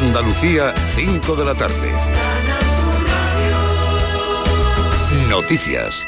Andalucía, 5 de la tarde. Noticias.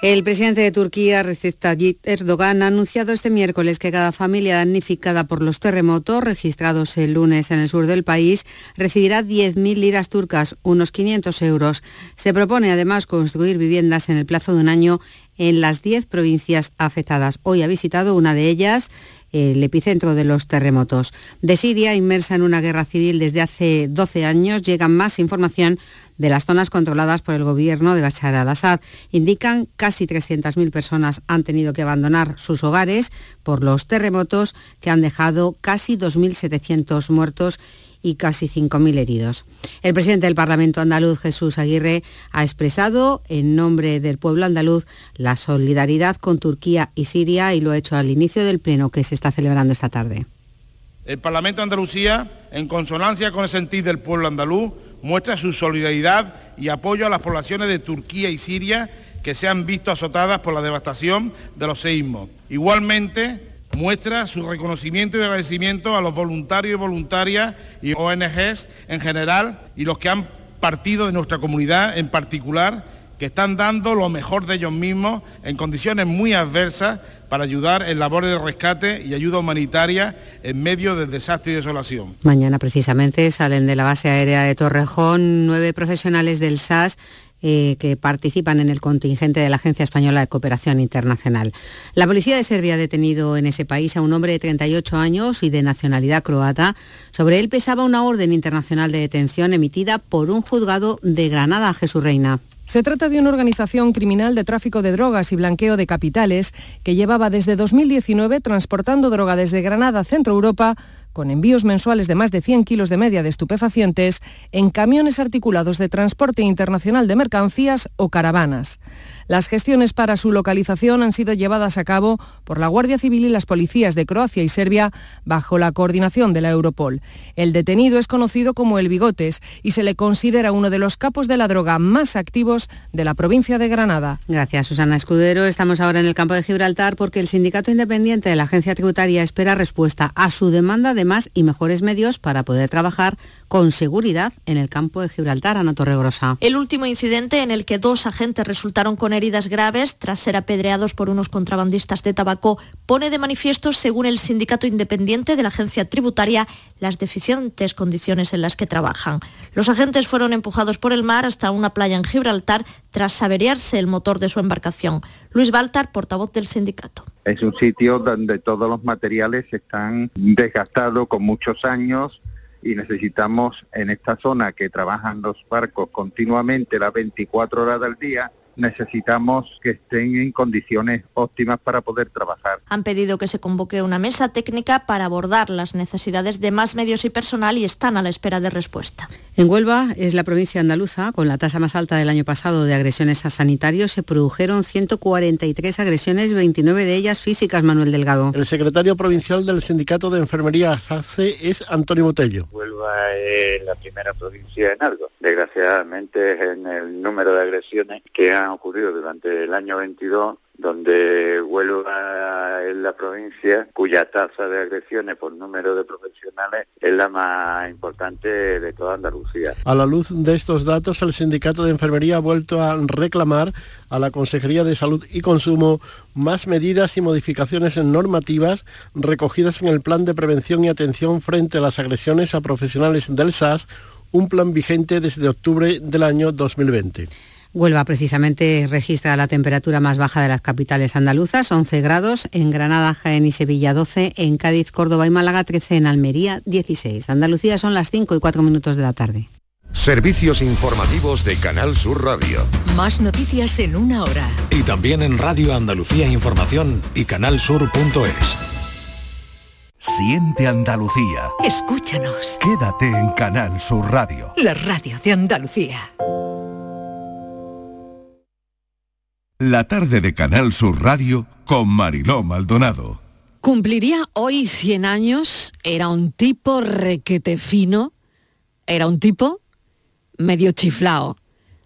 El presidente de Turquía, Recep Tayyip Erdogan, ha anunciado este miércoles que cada familia damnificada por los terremotos registrados el lunes en el sur del país recibirá 10.000 liras turcas, unos 500 euros. Se propone además construir viviendas en el plazo de un año en las 10 provincias afectadas. Hoy ha visitado una de ellas, el epicentro de los terremotos. De Siria, inmersa en una guerra civil desde hace 12 años, llega más información de las zonas controladas por el gobierno de Bashar al-Assad. Indican casi 300.000 personas han tenido que abandonar sus hogares por los terremotos que han dejado casi 2.700 muertos y casi 5.000 heridos. El presidente del Parlamento andaluz, Jesús Aguirre, ha expresado en nombre del pueblo andaluz la solidaridad con Turquía y Siria y lo ha hecho al inicio del pleno que se está celebrando esta tarde. El Parlamento de Andalucía, en consonancia con el sentir del pueblo andaluz, muestra su solidaridad y apoyo a las poblaciones de Turquía y Siria que se han visto azotadas por la devastación de los seísmos. Igualmente, muestra su reconocimiento y agradecimiento a los voluntarios y voluntarias y ONGs en general y los que han partido de nuestra comunidad en particular, que están dando lo mejor de ellos mismos en condiciones muy adversas para ayudar en labores de rescate y ayuda humanitaria en medio del desastre y desolación. Mañana precisamente salen de la base aérea de Torrejón nueve profesionales del SAS eh, que participan en el contingente de la Agencia Española de Cooperación Internacional. La policía de Serbia ha detenido en ese país a un hombre de 38 años y de nacionalidad croata. Sobre él pesaba una orden internacional de detención emitida por un juzgado de Granada, Jesús Reina. Se trata de una organización criminal de tráfico de drogas y blanqueo de capitales que llevaba desde 2019 transportando droga desde Granada a Centro Europa con envíos mensuales de más de 100 kilos de media de estupefacientes en camiones articulados de transporte internacional de mercancías o caravanas. Las gestiones para su localización han sido llevadas a cabo por la Guardia Civil y las policías de Croacia y Serbia bajo la coordinación de la Europol. El detenido es conocido como el Bigotes y se le considera uno de los capos de la droga más activos de la provincia de Granada. Gracias, Susana Escudero. Estamos ahora en el campo de Gibraltar porque el Sindicato Independiente de la Agencia Tributaria espera respuesta a su demanda de más y mejores medios para poder trabajar con seguridad en el campo de Gibraltar, Ana Torregrosa. El último incidente en el que dos agentes resultaron con heridas graves tras ser apedreados por unos contrabandistas de tabaco pone de manifiesto, según el sindicato independiente de la agencia tributaria, las deficientes condiciones en las que trabajan. Los agentes fueron empujados por el mar hasta una playa en Gibraltar tras averiarse el motor de su embarcación. Luis Baltar, portavoz del sindicato. Es un sitio donde todos los materiales están desgastados con muchos años y necesitamos en esta zona que trabajan los barcos continuamente las 24 horas del día, necesitamos que estén en condiciones óptimas para poder trabajar. Han pedido que se convoque una mesa técnica para abordar las necesidades de más medios y personal y están a la espera de respuesta. En Huelva es la provincia andaluza con la tasa más alta del año pasado de agresiones a sanitarios. Se produjeron 143 agresiones, 29 de ellas físicas, Manuel Delgado. El secretario provincial del Sindicato de Enfermería SACE es Antonio Botello. Huelva es la primera provincia en algo. Desgraciadamente en el número de agresiones que han ocurrido durante el año 22 donde Huelva es la provincia cuya tasa de agresiones por número de profesionales es la más importante de toda Andalucía. A la luz de estos datos, el Sindicato de Enfermería ha vuelto a reclamar a la Consejería de Salud y Consumo más medidas y modificaciones en normativas recogidas en el Plan de Prevención y Atención frente a las agresiones a profesionales del SAS, un plan vigente desde octubre del año 2020. Huelva precisamente registra la temperatura más baja de las capitales andaluzas, 11 grados, en Granada, Jaén y Sevilla 12, en Cádiz, Córdoba y Málaga 13, en Almería 16. Andalucía son las 5 y 4 minutos de la tarde. Servicios informativos de Canal Sur Radio. Más noticias en una hora. Y también en Radio Andalucía Información y canalsur.es. Siente Andalucía. Escúchanos. Quédate en Canal Sur Radio. La radio de Andalucía. La tarde de Canal Sur Radio con Mariló Maldonado. Cumpliría hoy 100 años, era un tipo requete fino, era un tipo medio chiflao.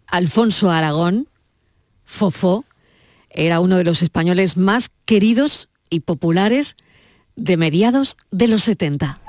Alfonso Aragón, Fofó, era uno de los españoles más queridos y populares de mediados de los 70.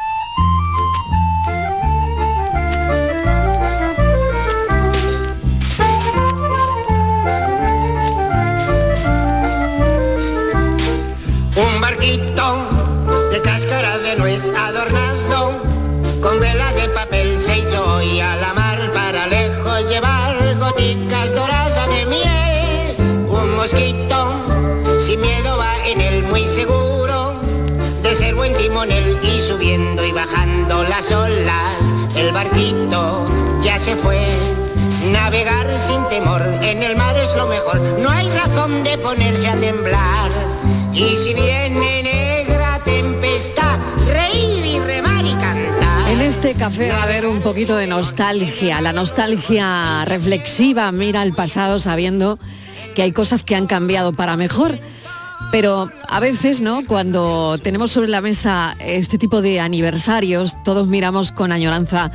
Barquito ya se fue. Navegar sin temor en el mar es lo mejor, no hay razón de ponerse a temblar. Y si viene negra tempestad, reír y remar y cantar. En este café va a haber un poquito de nostalgia, la nostalgia reflexiva, mira el pasado sabiendo que hay cosas que han cambiado para mejor. Pero a veces, ¿no? Cuando tenemos sobre la mesa este tipo de aniversarios, todos miramos con añoranza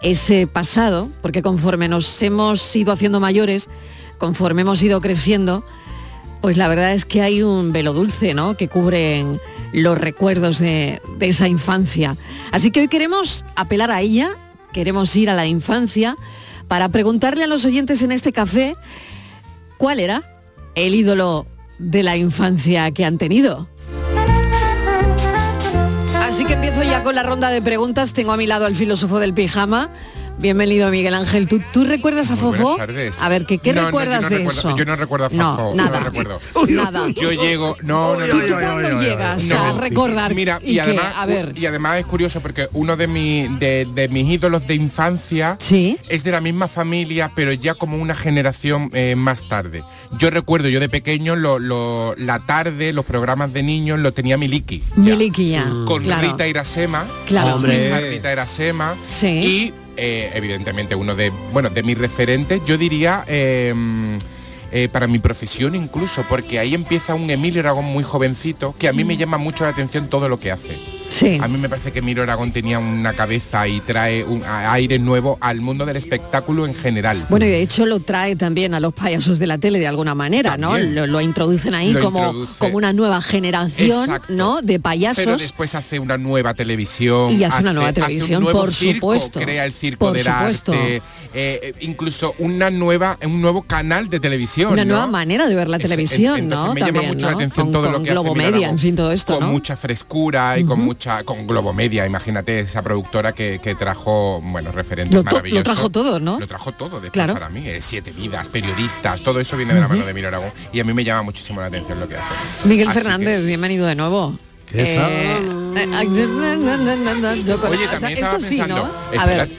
ese pasado, porque conforme nos hemos ido haciendo mayores, conforme hemos ido creciendo, pues la verdad es que hay un velo dulce, ¿no? Que cubren los recuerdos de, de esa infancia. Así que hoy queremos apelar a ella, queremos ir a la infancia para preguntarle a los oyentes en este café cuál era el ídolo de la infancia que han tenido. Así que empiezo ya con la ronda de preguntas. Tengo a mi lado al filósofo del pijama. Bienvenido Miguel Ángel. ¿Tú, tú recuerdas a tardes. A ver, ¿qué, qué No, no, recuerdas yo no de recuerdo- eso? Yo no recuerdo a Fofo. No, no nada. recuerdo. Nada. Yo llego, no, no, no. ¿Y tú cuándo llegas a recordar? Mira, y y, que, además, a ver, y además es curioso porque uno de, mi, de, de mis ídolos de infancia es de la misma familia, pero ya como una generación eh, más tarde. Yo recuerdo, yo de pequeño, lo, lo- la tarde, los programas de niños, lo tenía Miliki. Miliki ya. Con claro. Rita Irasema. Claro. Hombre. Rita Irasema. Sí. Y eh, evidentemente uno de, bueno, de mis referentes, yo diría, eh, eh, para mi profesión incluso, porque ahí empieza un Emilio Aragón muy jovencito, que a mí me llama mucho la atención todo lo que hace. Sí. A mí me parece que Emilio Aragón tenía una cabeza y trae un aire nuevo al mundo del espectáculo en general. Bueno, y de hecho lo trae también a los payasos de la tele de alguna manera, ¿no? Lo, lo introducen ahí Lo como, introduce. como una nueva generación, Exacto. ¿no? De Pero payasos. después hace una nueva televisión. Y hace una nueva un televisión, nuevo por circo, supuesto. Crea el circo Por del supuesto. arte. eh, eh, incluso una nueva, un nuevo canal de televisión. Una ¿no? nueva manera de ver la Es- televisión, entonces ¿no? Me llama También, mucho la atención Con- todo con lo que hace Globo Emilio Media, Aragón, en fin, todo esto, Con ¿no? mucha frescura y con mucha, con Globo Media, imagínate esa productora que, que trajo, bueno, referentes Lo, maravillosos. lo trajo todo, ¿no? Lo trajo todo después Claro. para mí. eh, siete vidas, periodistas, todo eso viene de la mano de Emilio Aragón y a mí me llama muchísimo la atención lo que hace. Miguel Así Fernández, bienvenido de nuevo. ¿Qué Eh, Oye, también estaba sí, pensando,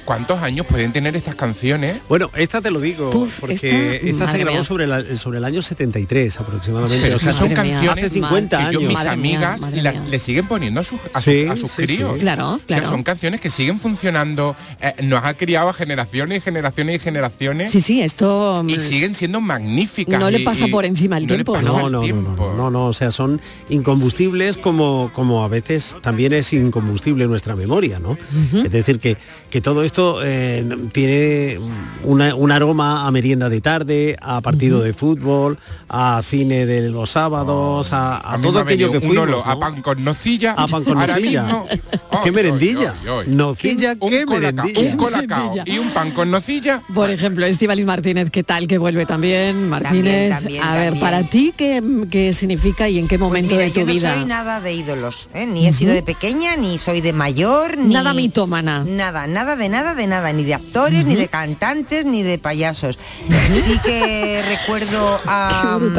¿cuántos años pueden tener estas canciones? Bueno, esta te lo digo, Puf, porque esta, se grabó mía. sobre, la- sobre el año 73 aproximadamente. Pero o sea, son hace canciones 50 que años. yo, mis Madre amigas la- le siguen poniendo a sus, a, Sí, sus- a sus sí, sí. críos. Claro, O sea, claro. son canciones que siguen funcionando, eh, nos ha criado a generaciones y generaciones y generaciones. sí, sí, esto Y siguen siendo magníficas. no le pasa y por encima el no tiempo, ¿no? No, no, no, no, no, o sea, son incombustibles como, como a veces también es incombustible nuestra memoria, ¿no? Es decir, que, que todo esto eh, tiene una- un aroma a merienda de tarde, a partido de fútbol, a cine de los sábados, a, a A mí todo aquello que fuimos, olor a pan con nocilla. A pan con nocilla. mismo. ¿Qué merendilla? Nocilla, Un ¿qué merendilla? Un colacao y un pan con nocilla. Por ejemplo, Estivaliz Martínez, ¿qué tal? Que vuelve también, Martínez. también, a ver, también. para ti, ¿qué, qué significa y en qué Pues momento mira, de tu yo no vida? soy nada de ídolos, ¿eh? ni he sido de pequeña, ni soy de mayor, ni Nada mitómana. Nada, nada de nada de nada, ni de actores, ni de cantantes, ni de payasos. Sí que recuerdo a, mm,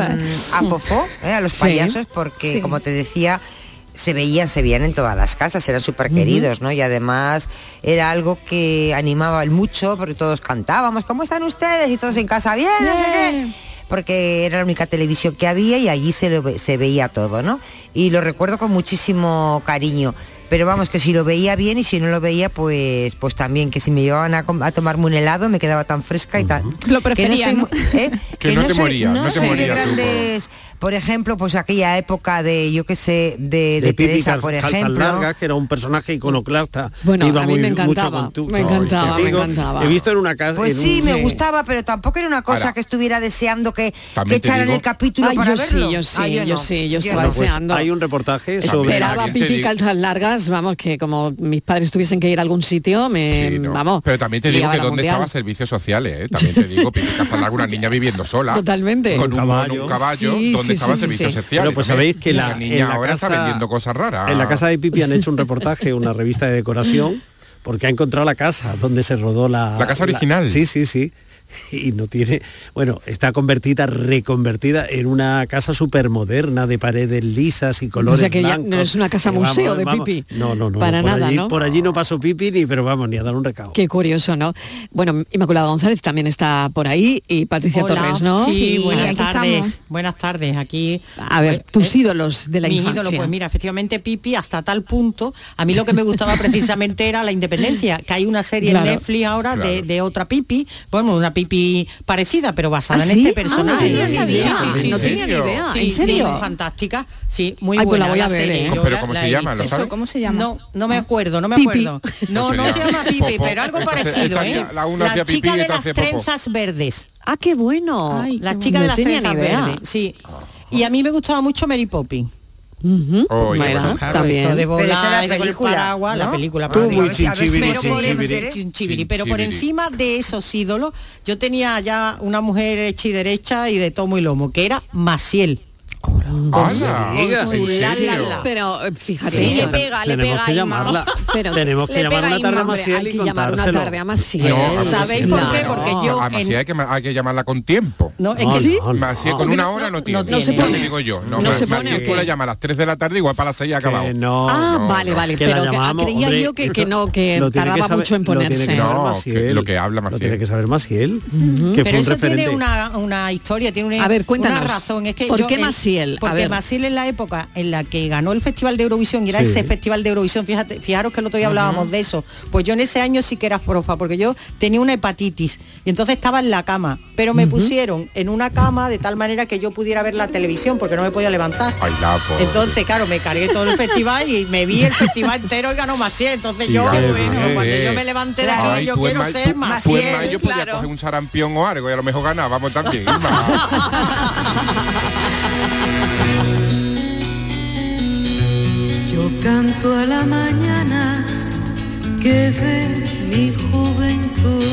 a Fofó, ¿eh? a los Sí, payasos, porque sí. como te decía, se veían, se veían en todas las casas, eran súper queridos, ¿no? Y además era algo que animaba mucho, porque todos cantábamos, ¿cómo están ustedes? Y todos en casa, bien, no sé qué porque era la única televisión que había y allí se, lo se veía todo, ¿no? Y lo recuerdo con muchísimo cariño. Pero vamos, que si lo veía bien y si no lo veía, pues pues también, que si me llevaban a, tomarme un helado me quedaba tan fresca y tal. Lo Que no soy preferían. mu- ¿eh? Que no te soy- morías, no te soy de morías tú, por ejemplo, pues aquella época de, yo qué sé, de, de, de Teresa, por Calzas ejemplo. Largas, que era un personaje iconoclasta. Bueno, iba a mí muy- me mucho encantaba, con tu- me encantaba, me contigo. encantaba. He visto en una casa. Pues sí, un- me gustaba, pero tampoco era una cosa Ahora, que estuviera deseando que, que echaran digo- el capítulo Ay, para yo sí, verlo. yo sí, Ah, yo no. sí, yo estaba Bueno, pues deseando. hay un reportaje sobre Esperaba digo- calzas largas, vamos, que como mis padres tuviesen que ir a algún sitio, me, Sí, no. vamos. Pero también te digo que dónde mundial. estaban servicios sociales, ¿eh? También te digo, Pipi Cazalaga, una niña viviendo sola. Totalmente. Con caballo. un caballo, Sí, ¿dónde donde estaban servicios sociales. Bueno, pues también. sabéis que la, la niña en la ahora está casa- vendiendo cosas raras. En la casa de Pipi han hecho un reportaje, una revista de decoración, porque ha encontrado la casa donde se rodó la... La casa original. sí, sí, sí. Y no tiene, bueno, está convertida, reconvertida en una casa súper moderna de paredes lisas y colores o sea que ya no es una casa vamos, museo de vamos. Pipi. No, no, no. Para por nada, allí, ¿no? Por allí no pasó Pipi ni, pero vamos, ni a dar un recao. Qué curioso, ¿no? Bueno, Inmaculada González también está por ahí y Patricia Hola, Torres, ¿no? Sí, buenas aquí tardes. estamos. Buenas tardes. Aquí. A ver, tus ídolos de la mi infancia. ídolo, pues mira, efectivamente Pipi hasta tal punto. A mí lo que me gustaba precisamente era la independencia, que hay una serie Claro. en Netflix ahora de, de otra Pipi, bueno, una Pipi parecida, pero basada ¿Ah, en sí? este Ah, personaje. no tenía ni idea. No tenía ni idea. Sí, ¿En sí, serio? fantástica. Sí, muy Ay, pues buena. la voy a ver, serie. ¿eh? Pero ¿cómo se llama? visto. ¿Lo sabes? ¿Cómo se llama? No, no me acuerdo, no me Pipi. acuerdo. No, no se llama Pipi, pero algo parecido, ¿eh? la una hacía La pipí chica de las trenzas verdes. Ah, qué bueno. La chica de las trenzas verdes, sí. Y a mí me gustaba mucho Mary Poppins. Oh. Claro, también. esto de Pero esa volar el película, paraguas, la película. Tú pero- muy chinchibiri, pero por, chinchibiri. chinchibiri, pero por Chinchibiri. encima de esos ídolos, yo tenía ya una mujer hecha y derecha y de tomo y lomo, que era Maciel. Pero eh, fíjate. Sí, le pega, le Tenemos pega que llamarla. Pero Tenemos que llamar una tarde a Maciel y contárselo. No, ¿Sabéis por qué? Porque yo A Maciel hay que, llamarla con tiempo. No, No, no, no. Maciel con una no- hora no no tiene. tiene. se pone. digo yo. No, No se pone, Maciel ¿o tú la llamas a las 3 de la tarde igual para las 6 acabado. Que no, Ah, no, vale, no. vale, pero llamamos, creía yo que, no, que lo tardaba mucho en lo ponerse. No, lo que habla Lo Maciel. tiene que saber Maciel, que Pero eso tiene una, historia, tiene una, A ver, cuéntanos, una razón. Es que ¿por yo qué Maciel? Porque. Maciel en la época en la que ganó el Festival de Eurovisión, y era Sí. ese Festival de Eurovisión, fíjate, fijaros que el otro día hablábamos de eso, pues yo en ese año sí que era forofa, porque yo tenía una hepatitis y entonces estaba en la cama, pero me pusieron en una cama de tal manera que yo pudiera ver la televisión porque no me podía levantar. Ay, la. Entonces, claro, me cargué todo el festival y me vi el festival entero y ganó Maciel. Entonces Sí, yo, bueno, cuando yo me levanté de aquí, yo tú quiero ser tú- tú en Maciel. mayo podías claro. coger un sarampión o algo y a lo mejor ganábamos también. Yo canto a la mañana que ve mi juventud.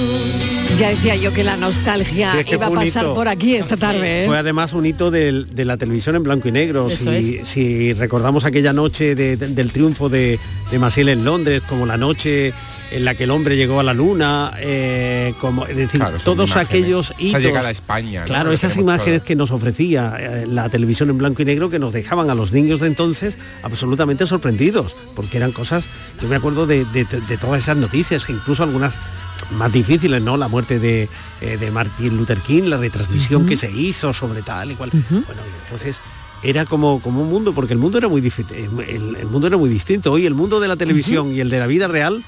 Ya decía yo que la nostalgia Sí, es que iba a pasar hito. por aquí esta tarde. ¿eh? Fue además un hito del- de, la televisión en blanco y negro. Si, si recordamos aquella noche de- de- del triunfo de, de Maciel en Londres, como la noche en la que el hombre llegó a la luna, eh, como es decir, Claro, todos imágenes. aquellos Esa hitos. llegada a España. Claro, esas imágenes todo. que nos ofrecía eh, la televisión en blanco y negro que nos dejaban a los niños de entonces absolutamente sorprendidos, porque eran cosas, yo me acuerdo de, de- de todas esas noticias, que incluso algunas más difíciles, ¿no? La muerte de, eh, de Martin Luther King, la retransmisión que se hizo sobre tal y cual. Bueno, y entonces era como, como un mundo, porque el mundo era muy el, el mundo era muy distinto. Hoy el mundo de la televisión y el de la vida real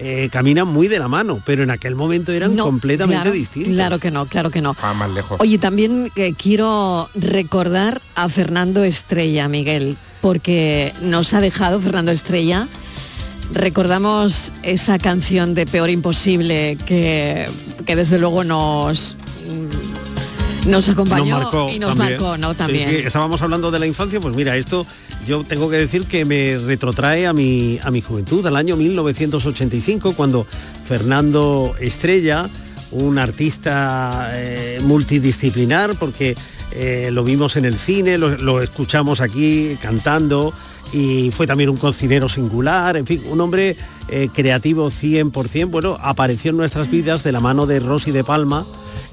eh, caminan muy de la mano, pero en aquel momento eran No, completamente claro, distintos. Claro que no, claro que no. Ah, más lejos. Oye, también eh, quiero recordar a Fernando Estrella, Miguel, porque nos ha dejado Fernando Estrella. Recordamos esa canción de Peor Imposible que, que desde luego nos, nos acompañó nos marcó y nos también. marcó, ¿no? Sí, También. sí, estábamos hablando de la infancia, pues mira, esto yo tengo que decir que me retrotrae a mi, a mi juventud, al año 1985, cuando Fernando Estrella, un artista eh, multidisciplinar, porque eh, lo vimos en el cine, lo, escuchamos aquí cantando, y fue también un cocinero singular, en fin, un hombre eh, creativo 100%, bueno, apareció en nuestras vidas de la mano de Rosy de Palma,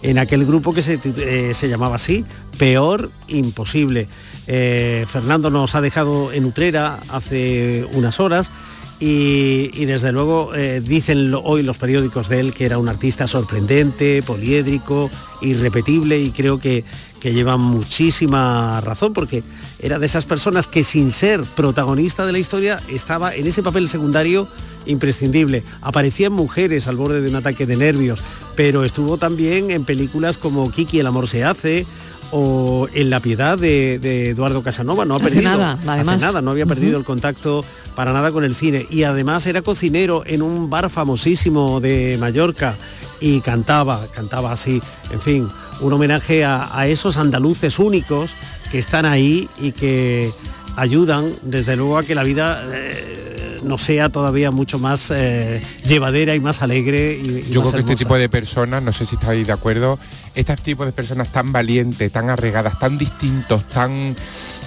en aquel grupo que se, eh, se llamaba así, Peor Imposible. Eh, Fernando nos ha dejado en Utrera hace unas horas y, desde luego eh, dicen hoy los periódicos de él que era un artista sorprendente, poliédrico, irrepetible y creo que, que lleva muchísima razón porque era de esas personas que sin ser protagonista de la historia estaba en ese papel secundario imprescindible. Aparecían mujeres al borde de un ataque de nervios, pero estuvo también en películas como Kiki el amor se hace o en La piedad de, de Eduardo Casanova, no ha Hace perdido nada, hace nada, no había perdido el contacto para nada con el cine. Y además era cocinero en un bar famosísimo de Mallorca y cantaba, cantaba así, en fin, un homenaje a, a esos andaluces únicos que están ahí y que ayudan desde luego a que la vida eh, nos sea todavía mucho más eh, llevadera y más alegre. Y, y Yo más creo que este tipo de personas, no sé si estáis de acuerdo, este tipo de personas tan valientes, tan arregadas, tan distintos, tan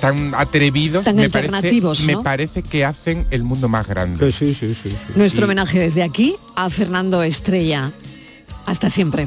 tan atrevidos, Tan me alternativos, parece, ¿no? me parece que hacen el mundo más grande. Sí, sí, sí. Nuestro homenaje desde aquí a Fernando Estrella. Hasta siempre.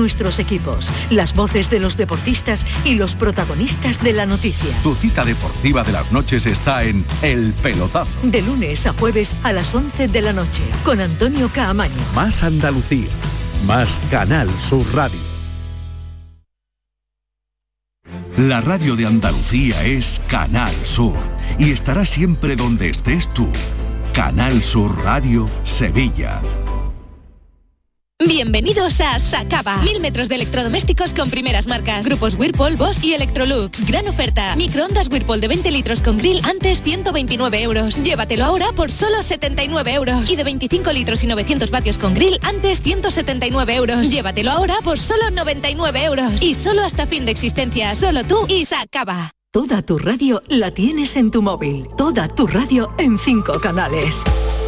nuestros equipos, las voces de los deportistas y los protagonistas de la noticia. Tu cita deportiva de las noches está en El Pelotazo. De lunes a jueves a las 11 de la noche con Antonio Caamaño. Más Andalucía, más Canal Sur Radio. La radio de Andalucía es Canal Sur y estará siempre donde estés tú. Canal Sur Radio, Sevilla. Bienvenidos a Sacaba. Mil metros de electrodomésticos con primeras marcas. Grupos Whirlpool, Bosch y Electrolux. Gran oferta. Microondas Whirlpool de 20 litros con grill antes 129 euros. Llévatelo ahora por solo 79 euros. Y de 25 litros y 900 vatios con grill antes 179 euros. Llévatelo ahora por solo 99 euros. Y solo hasta fin de existencia. Solo tú y Sacaba. Toda tu radio la tienes en tu móvil. Toda tu radio en cinco canales.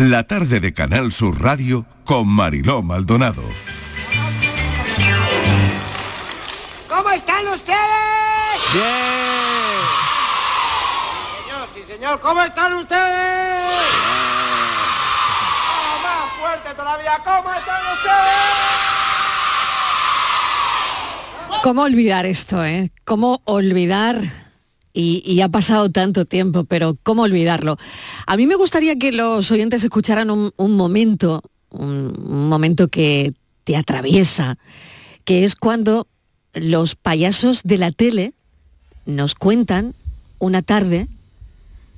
La tarde de Canal Sur Radio con Mariló Maldonado. ¿Cómo están ustedes? Bien. Señor, sí, señor, ¿cómo están ustedes? Ah, más fuerte todavía, ¿cómo están ustedes? ¿Cómo olvidar esto, eh? ¿Cómo olvidar? Y, y ha pasado tanto tiempo, pero ¿cómo olvidarlo? A mí me gustaría que los oyentes escucharan un, un momento, un, un momento que te atraviesa, que es cuando los payasos de la tele nos cuentan una tarde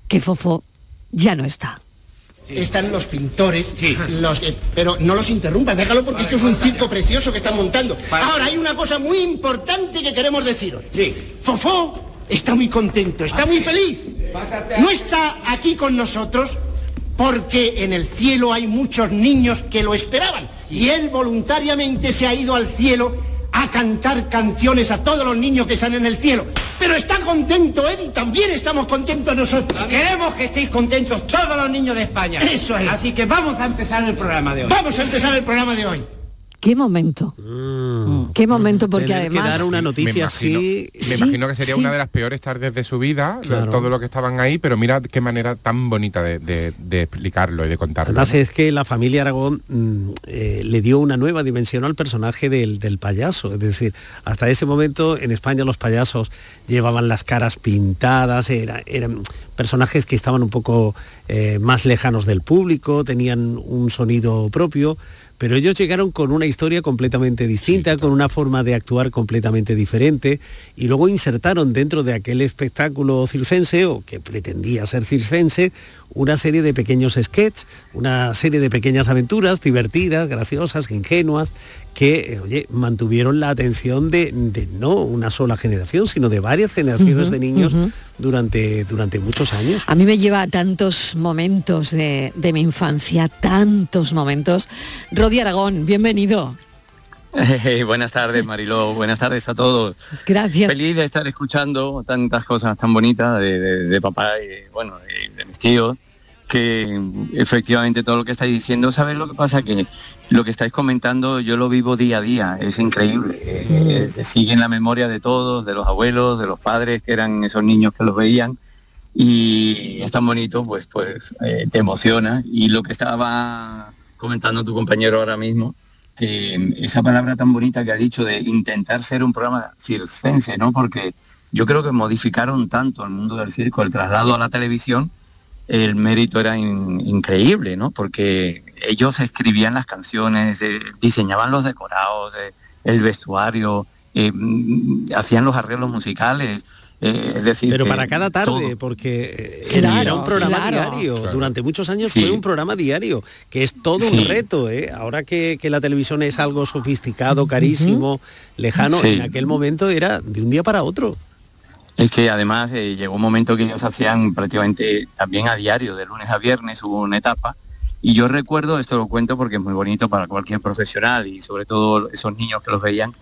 que Fofo ya no está. Están los pintores, los que- pero no los interrumpas, déjalo porque esto es un circo precioso que están montando. Ahora hay una cosa muy importante que queremos deciros. Fofó está muy contento, está muy feliz. No está aquí con nosotros porque en el cielo hay muchos niños que lo esperaban y él voluntariamente se ha ido al cielo a cantar canciones a todos los niños que están en el cielo. Pero está contento él y también estamos contentos nosotros. Queremos que estéis contentos todos los niños de España. Eso es. Así que vamos a empezar el programa de hoy. Vamos a empezar el programa de hoy. Qué momento. Qué momento, porque Tener que además... dar una noticia me imagino, así. me imagino que sería sí. una de las peores tardes de su vida, Claro. todo lo que estaban ahí, pero mira qué manera tan bonita de, de- de explicarlo y de contarlo. Además ¿no? es que la familia Aragón mm, eh, le dio una nueva dimensión al personaje del, del payaso. Es decir, hasta ese momento en España los payasos llevaban las caras pintadas, era- eran personajes que estaban un poco eh, más lejanos del público, tenían un sonido propio. Pero ellos llegaron con una historia completamente distinta, con una forma de actuar completamente diferente, y luego insertaron dentro de aquel espectáculo circense, o que pretendía ser circense, una serie de pequeños sketches, una serie de pequeñas aventuras divertidas, graciosas, ingenuas, que, eh, oye, mantuvieron la atención de, de no una sola generación, sino de varias generaciones de niños. Durante, durante muchos años. A mí me lleva a tantos momentos de, de mi infancia, tantos momentos. Rodi Aragón, bienvenido. Buenas tardes, Mariló. Buenas tardes a todos. Gracias. Feliz de estar escuchando tantas cosas tan bonitas de, de- de papá y bueno, de, de mis tíos, que efectivamente todo lo que estáis diciendo, ¿sabes lo que pasa? Que lo que estáis comentando yo lo vivo día a día, es increíble. Eh, se sigue en la memoria de todos, de los abuelos, de los padres, que eran esos niños que los veían. Y es tan bonito, pues, pues eh, te emociona. Y lo que estaba comentando tu compañero ahora mismo, que esa palabra tan bonita que ha dicho de intentar ser un programa circense, ¿no? Porque yo creo que modificaron tanto el mundo del circo, el traslado a la televisión, el mérito era in- increíble, ¿no? Porque ellos escribían las canciones, eh, diseñaban los decorados, eh, el vestuario, eh, mm, hacían los arreglos musicales. eh, es decir, Pero para cada tarde, todo. porque eh, era un programa claro. diario. Claro. Durante muchos años Sí. fue un programa diario, que es todo Sí. un reto. ¿eh? Ahora que, que la televisión es algo sofisticado, carísimo, lejano, Sí. en aquel momento era de un día para otro. Es que además eh, llegó un momento que ellos hacían prácticamente también a diario, de lunes a viernes hubo una etapa. Y yo recuerdo, esto lo cuento porque es muy bonito para cualquier profesional y sobre todo esos niños que los veían,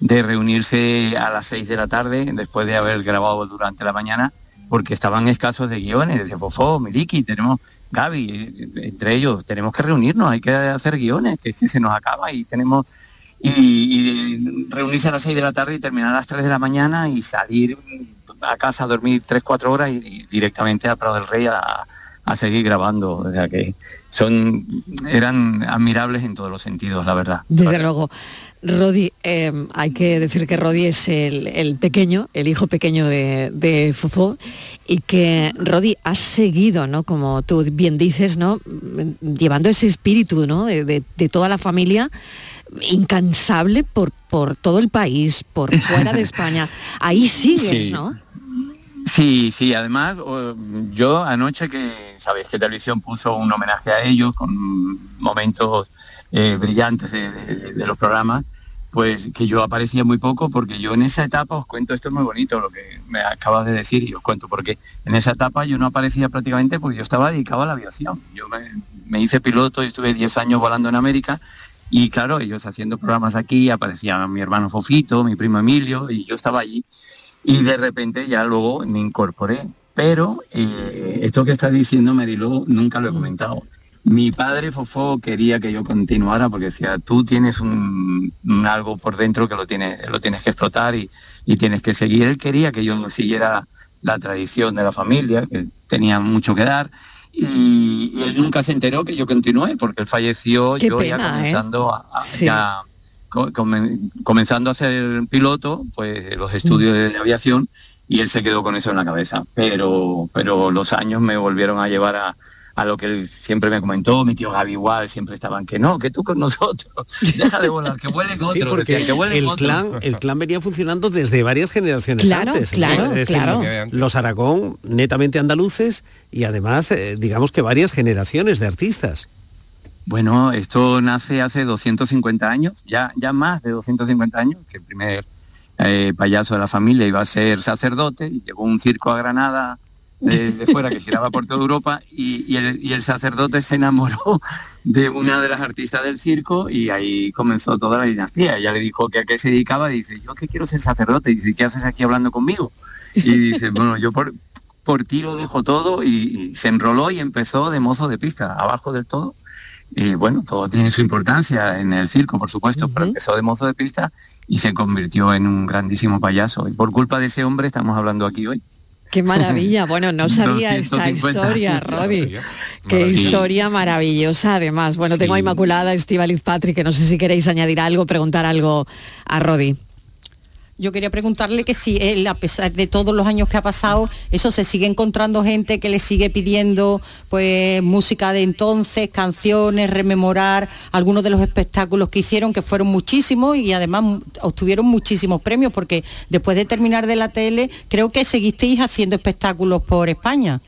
de reunirse a las 6 de la tarde después de haber grabado durante la mañana porque estaban escasos de guiones. Decía, Fofo, Miliki, tenemos Gaby, eh, entre ellos, tenemos que reunirnos, hay que hacer guiones, que se nos acaba y tenemos y, y reunirse a las 6 de la tarde y terminar a las 3 de la mañana y salir a casa a dormir 3, 4 horas y, y directamente a Prado del Rey a, a seguir grabando. O sea que son eran admirables en todos los sentidos, la verdad. Desde luego. Rodi, eh, hay que decir que Rodi es el, el pequeño, el hijo pequeño de, de Fofó, y que Rodi ha seguido, ¿no? Como tú bien dices, ¿no? Llevando ese espíritu, ¿no? De, de- de toda la familia incansable por, por todo el país, por fuera de España. Ahí sigues, Sí. ¿no? Sí, sí, además yo anoche que, sabéis que televisión puso un homenaje a ellos con momentos eh, brillantes de los programas, pues que yo aparecía muy poco porque yo en esa etapa, os cuento, esto es muy bonito lo que me acabas de decir y os cuento porque en esa etapa yo no aparecía prácticamente porque yo estaba dedicado a la aviación. Yo me, me hice piloto y estuve 10 años volando en América y claro, ellos haciendo programas aquí, aparecía mi hermano Fofito, mi primo Emilio y yo estaba allí y de repente ya luego me incorporé. Pero eh, esto que estás diciendo, Meriló, nunca lo he comentado. Mi padre Fofó quería que yo continuara porque decía, tú tienes un, un algo por dentro que lo tienes, lo tienes que explotar y, y tienes que seguir. Él quería que yo siguiera la tradición de la familia, que tenía mucho que dar. Y, y él nunca se enteró que yo continué porque él falleció Qué yo ya pena, ¿eh? comenzando a, a- Sí. ya comenzando a ser piloto, pues los estudios de aviación y él se quedó con eso en la cabeza. Pero, pero los años me volvieron a llevar a, a lo que él siempre me comentó, mi tío Gaby igual, siempre estaban que no, que tú con nosotros, deja de volar, que vuelen otros, Sí, porque decía, que vuelen el otros. clan, el clan venía funcionando desde varias generaciones Claro, antes. claro, decir, claro. Los Aragón, netamente andaluces, y además, eh, digamos que varias generaciones de artistas. Bueno, esto nace hace 250 años, ya, ya más de 250 años, que el primer eh, payaso de la familia iba a ser sacerdote, y llegó un circo a Granada de, fuera que giraba por toda Europa y, el, sacerdote se enamoró de una de las artistas del circo y ahí comenzó toda la dinastía. Ella le dijo que a qué se dedicaba y dice, yo que quiero ser sacerdote. Y dice, ¿qué haces aquí hablando conmigo? Y dice, bueno, yo por, por ti lo dejo todo y se enroló y empezó de mozo de pista, abajo del todo Y bueno, todo tiene su importancia en el circo, por supuesto, pero empezó de mozo de pista y se convirtió en un grandísimo payaso. Y por culpa de ese hombre estamos hablando aquí hoy. Qué maravilla. Bueno, no sabía esta 250, historia, Rodi. Qué historia maravillosa, además. Bueno, tengo a Inmaculada, Estivaliz Patrick, que no sé si queréis añadir algo, preguntar algo a Rodi. Yo quería preguntarle que si él, a pesar de todos los años que ha pasado, eso se sigue encontrando gente que le sigue pidiendo pues música de entonces, canciones, rememorar algunos de los espectáculos que hicieron, que fueron muchísimos y además obtuvieron muchísimos premios, porque después de terminar de la tele, creo que seguisteis haciendo espectáculos por España.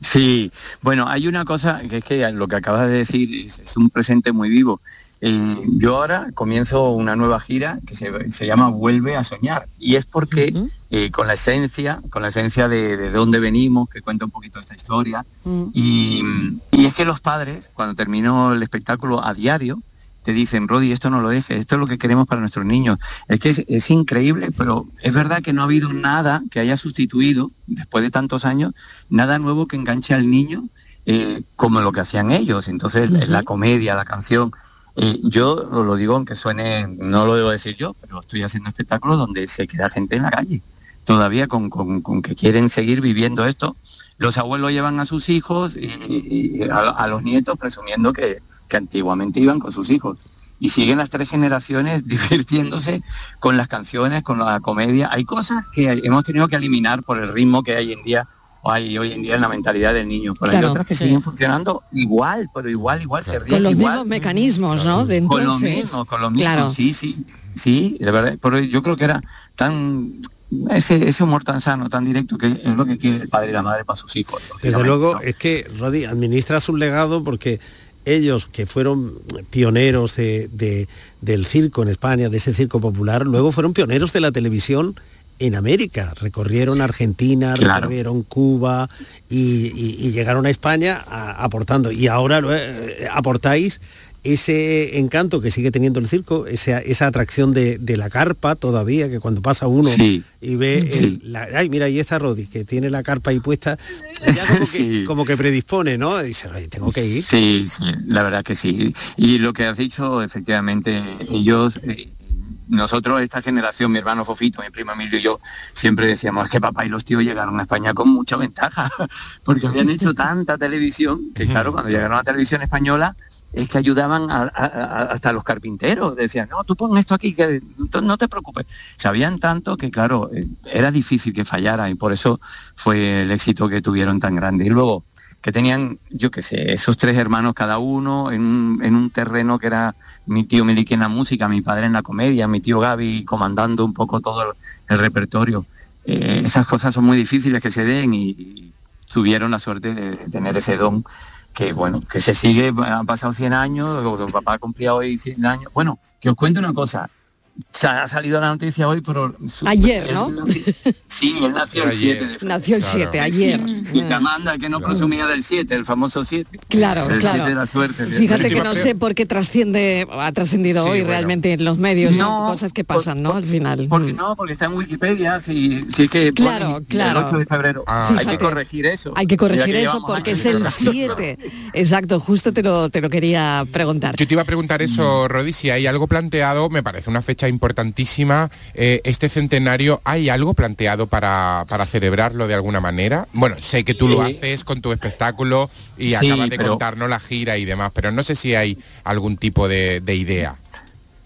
Sí, bueno, hay una cosa que es que lo que acabas de decir es, es un presente muy vivo. Eh, yo ahora comienzo una nueva gira que se, se llama Vuelve a soñar y es porque eh, con la esencia, con la esencia de, de dónde venimos, que cuenta un poquito esta historia, y, y es que los padres, cuando termino el espectáculo a diario, te dicen, Rodi, esto no lo dejes, esto es lo que queremos para nuestros niños. Es que es, es increíble, pero es verdad que no ha habido nada que haya sustituido, después de tantos años, nada nuevo que enganche al niño eh, como lo que hacían ellos. Entonces, la comedia, la canción. Yo lo, digo aunque suene, no lo debo decir yo, pero estoy haciendo espectáculos donde se queda gente en la calle, todavía con, con- que quieren seguir viviendo esto. Los abuelos llevan a sus hijos y, a, los nietos presumiendo que, que antiguamente iban con sus hijos. Y siguen las tres generaciones divirtiéndose con las canciones, con la comedia. Hay cosas que hemos tenido que eliminar por el ritmo que hay en día hay hoy en día en la mentalidad del niño. Pero hay otras que sí. siguen funcionando igual, pero igual, igual se ríen Con los igual. mismos mecanismos, ¿no? De Con lo entonces. mismo, con lo mismo, Claro. sí, sí, sí, de verdad, pero yo creo que era tan ese, ese humor tan sano, tan directo, que es lo que quiere el padre y la madre para sus hijos. Desde luego es que Rodi administras un legado porque ellos que fueron pioneros de- de- del circo en España, de ese circo popular, luego fueron pioneros de la televisión en América. Recorrieron Argentina, Claro. recorrieron Cuba y, y- y llegaron a España a- aportando. Y ahora eh, aportáis ese encanto que sigue teniendo el circo, esa, esa atracción de, de la carpa todavía, que cuando pasa uno Sí. y ve, el- Sí. la- ay, mira, ahí está Rodi, que tiene la carpa ahí puesta, ya como que, Sí. como que predispone, ¿no? Dice, "Ay, tengo que ir. Sí, sí, la verdad que sí. Y lo que has dicho, efectivamente, ellos, eh, nosotros, esta generación, mi hermano Fofito, mi primo Emilio y yo, siempre decíamos es que papá y los tíos llegaron a España con mucha ventaja, porque habían hecho tanta televisión, que claro, cuando llegaron a la televisión española, es que ayudaban a- a- a- hasta los carpinteros, decían, no, tú pon esto aquí, que no te preocupes. Sabían tanto que, claro, eh, era difícil que fallara y por eso fue el éxito que tuvieron tan grande. Y luego, que tenían, yo qué sé, esos tres hermanos cada uno en un, en un terreno que era mi tío Meliki en la música, mi padre en la comedia, mi tío Gaby comandando un poco todo el, repertorio. Eh, esas cosas son muy difíciles que se den y, tuvieron la suerte de tener ese don que bueno, que se sigue, han pasado 100 años, tu papá cumplía hoy 100 años. Bueno, que os cuente una cosa, sa- ha salido la noticia hoy, pero... su- Ayer, él ¿no? nació- sí, él nació el Ayer. 7 de febrero. Nació el 7, ayer. Sí, sí, que Amanda, que no presumía del 7, el famoso 7. Claro, el claro. 7 de la suerte. Fíjate que no sé por qué trasciende, ha trascendido Sí, hoy bueno. realmente en los medios, ¿no? No, Cosas que pasan, ¿no? Al final. Porque no, porque está en Wikipedia, si, si es que Claro, ponen claro. el 8 de febrero. Ah, Hay que corregir eso. Hay que corregir que eso porque es el corrigiendo. 7. Exacto, justo te lo, te lo quería preguntar. Yo te iba a preguntar eso, Rodi, si hay algo planteado, me parece una fecha importantísima, eh, este centenario, ¿hay algo planteado para, para celebrarlo de alguna manera? Bueno, sé que tú lo haces con tu espectáculo y Sí, acabas de pero- contarnos la gira y demás, pero no sé si hay algún tipo de, de idea.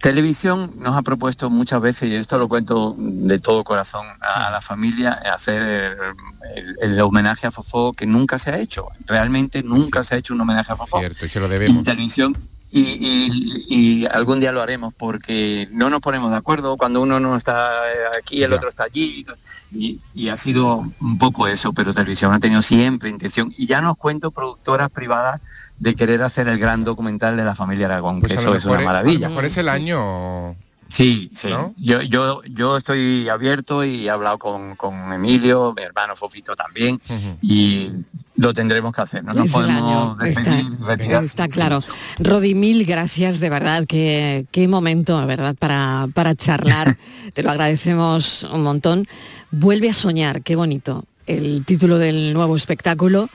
Televisión nos ha propuesto muchas veces, y esto lo cuento de todo corazón a, la familia, hacer el, el- el homenaje a Fofó que nunca se ha hecho. Realmente nunca se ha hecho un homenaje a Fofó. Cierto, y se lo debemos. Y televisión. Y, y- y algún día lo haremos porque no nos ponemos de acuerdo. Cuando uno no está eh, aquí el Ya. otro está allí y, y ha sido un poco eso pero televisión ha tenido siempre intención. Y ya nos cuento productoras privadas de querer hacer el gran documental de la familia Aragón Pues que eso es una es- a lo maravilla. mejor es el año... Sí, sí. ¿No? Yo, yo, yo estoy abierto y he hablado con, con Emilio, mi hermano Fofito también, y lo tendremos que hacer. No nos Es podemos año, está, despedir está claro. Rodi, mil gracias, de verdad, qué, qué momento, de verdad, para, para charlar. Te lo agradecemos un montón. Vuelve a soñar, qué bonito, el título del nuevo espectáculo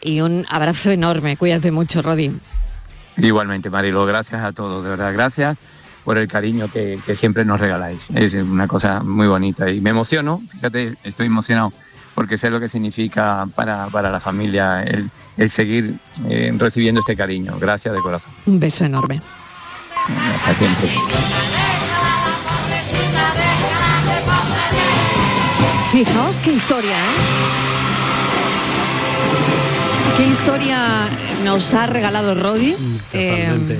y un abrazo enorme. Cuídate mucho, Rodi. Igualmente, Marilo, gracias a todos, de verdad, gracias por el cariño que, que siempre nos regaláis. Es una cosa muy bonita y me emociono, fíjate, estoy emocionado porque sé lo que significa para, para la familia el, el seguir eh, recibiendo este cariño. Gracias de corazón. Un beso enorme. Hasta siempre. Fijaos qué historia, ¿eh? Qué historia nos ha regalado Rodi. Totalmente.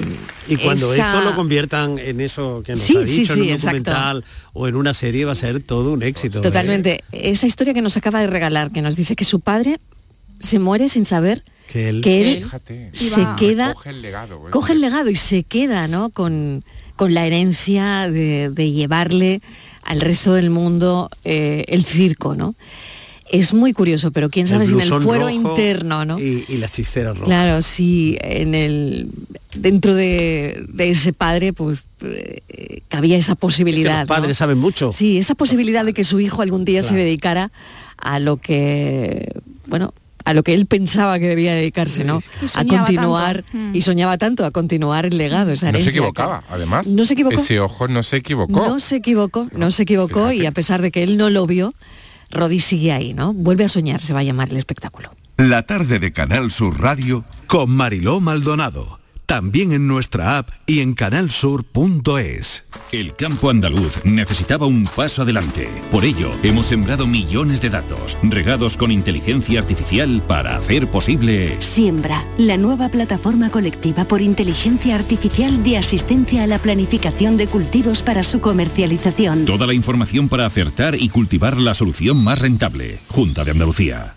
y cuando esa- esto lo conviertan en eso que nos Sí, ha sí, dicho, sí, en un exacto. documental o en una serie, va a ser todo un éxito. ¿eh? Totalmente. Esa historia que nos acaba de regalar, que nos dice que su padre se muere sin saber Que él, que él Fíjate, se queda coge el legado. ¿eh? coge el legado y se queda ¿no? con, con la herencia de, de llevarle al resto del mundo eh, el circo, ¿no? Es muy curioso, pero quién sabe el si en el fuero rojo interno, ¿no? Y, y las chisteras rojas. Claro, sí, en el dentro de, de ese padre, pues eh, cabía esa Que posibilidad. los padres ¿no? saben mucho. Sí, esa posibilidad de que su hijo algún día se dedicara a lo que, bueno, a lo que él pensaba que debía dedicarse, ¿no? A continuar tanto. Mm. y soñaba tanto a continuar el legado, esa No se equivocaba, además. No se equivocó. Ese ojo no se equivocó. No se equivocó, no se equivocó y a pesar de que él no lo vio, Rodi sigue ahí, ¿no? Vuelve a soñar, se va a llamar el espectáculo. La tarde de Canal Sur Radio con Mariló Maldonado. También en nuestra app y en canalsur.es. El campo andaluz necesitaba un paso adelante. Por ello, hemos sembrado millones de datos, regados con inteligencia artificial para hacer posible... Siembra, la nueva plataforma colectiva por inteligencia artificial de asistencia a la planificación de cultivos para su comercialización. Toda la información para acertar y cultivar la solución más rentable. Junta de Andalucía.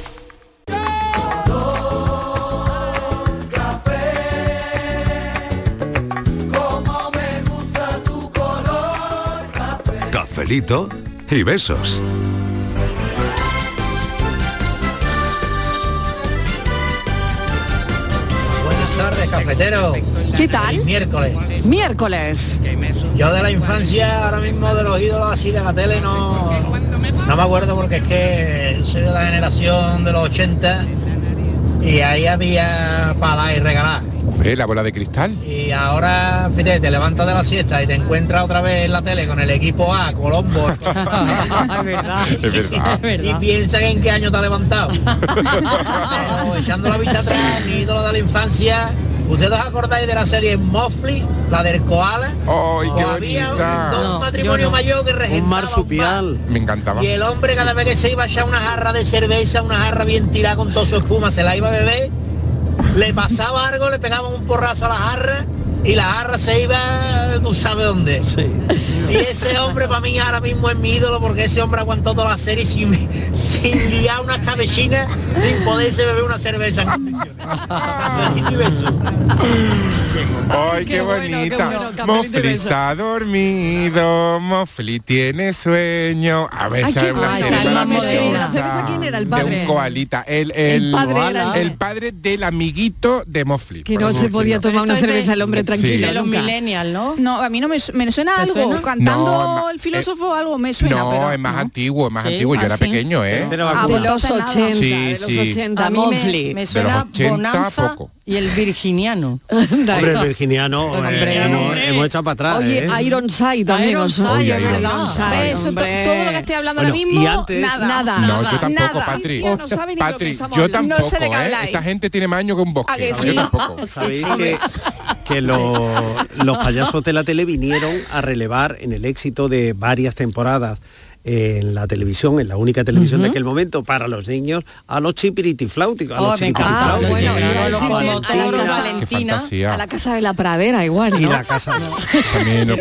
Cafelito y besos. Buenas tardes, cafetero. ¿Qué tal? Miércoles. Miércoles. Yo de la infancia, ahora mismo de los ídolos así de la tele, no, no me acuerdo porque es que soy de la generación de los 80 y ahí había para dar y regalar. Hombre, la bola de cristal. Y ahora, fíjate, te levantas de la siesta y te encuentras otra vez en la tele con el equipo A, Colombo. Es verdad. Es verdad. y piensa en qué año te ha levantado. Pero echando la vista atrás, mi ídolo de la infancia. ¿Ustedes os acordáis de la serie Mofli, la del koala? ¡Ay, qué había un, bonita! dos No, matrimonio no. mayor que regentaba Un marsupial. Me encantaba. y el hombre cada vez que se iba a echar una jarra de cerveza, una jarra bien tirada con toda su espuma, se la iba a beber, le pasaba algo, le pegaban un porrazo a la jarra y la jarra se iba, tú sabes dónde. Y ese hombre para mí ahora mismo es mi ídolo porque ese hombre aguantó toda la serie sin, sin liar unas cabecinas, sin poderse beber una cerveza en condiciones. ¡Ay, qué, Qué bueno, qué bonita! bueno, Mofli está dormido, Mofli tiene sueño. A ver, Ay, qué una serie Alma Moderna. maravillosa. ¿Pero quién era el De padre? un koalita. El, El el, padre el- el padre del amiguito de Mofli. Que no se podía tomar una cerveza el hombre tranquilo. De los millennials, ¿no? No, a mí no me, su- me suena ¿Te algo. suena? Cantando No, ma- el filósofo algo me suena. No, pero es más antiguo, es más Sí, antiguo. Yo ¿ah, era sí? pequeño, ¿eh? Ah, de los entonces nada. 80, Sí, de los sí. 80, A mí me, suena 80 Bonanza poco. y el virginiano. Hombre, el virginiano, eh, Hombre, hemos, hombre. hemos echado para atrás. Oye, ¿eh? Ironside también. Ironside, Ironside. Eso, todo lo que estoy hablando ahora mismo, y antes- nada. Nada. No, yo tampoco, Nada. Patri. No sabe ni lo que Patri, estamos yo hablando. tampoco, No sé de qué ¿eh? habláis. Esta gente tiene más años que un bosque. ¿A que No, sí? Yo tampoco. Sabéis que, que los, payasos de la tele vinieron a relevar en el éxito de varias temporadas en la televisión, en la única televisión de aquel momento, para los niños, a los chipiritifláuticos, a Oh, los. Ah, chipiritifláuticos. bueno, Claro, a la- casa de la pradera igual, Y la casa También no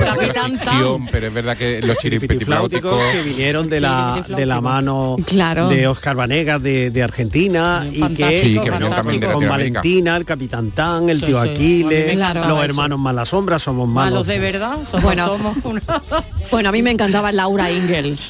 pero es verdad que los chipiritifláuticos que vinieron de la, de la mano Claro. de Oscar Vanegas de, de Argentina y que, Sí, también de con. Valentina, el Capitán Tan, el Sí, tío sí. Aquiles, encantaba los hermanos Malasombra, somos malos. Malos de verdad, somos, Bueno. somos una- Bueno, a mí me encantaba Laura Ingalls.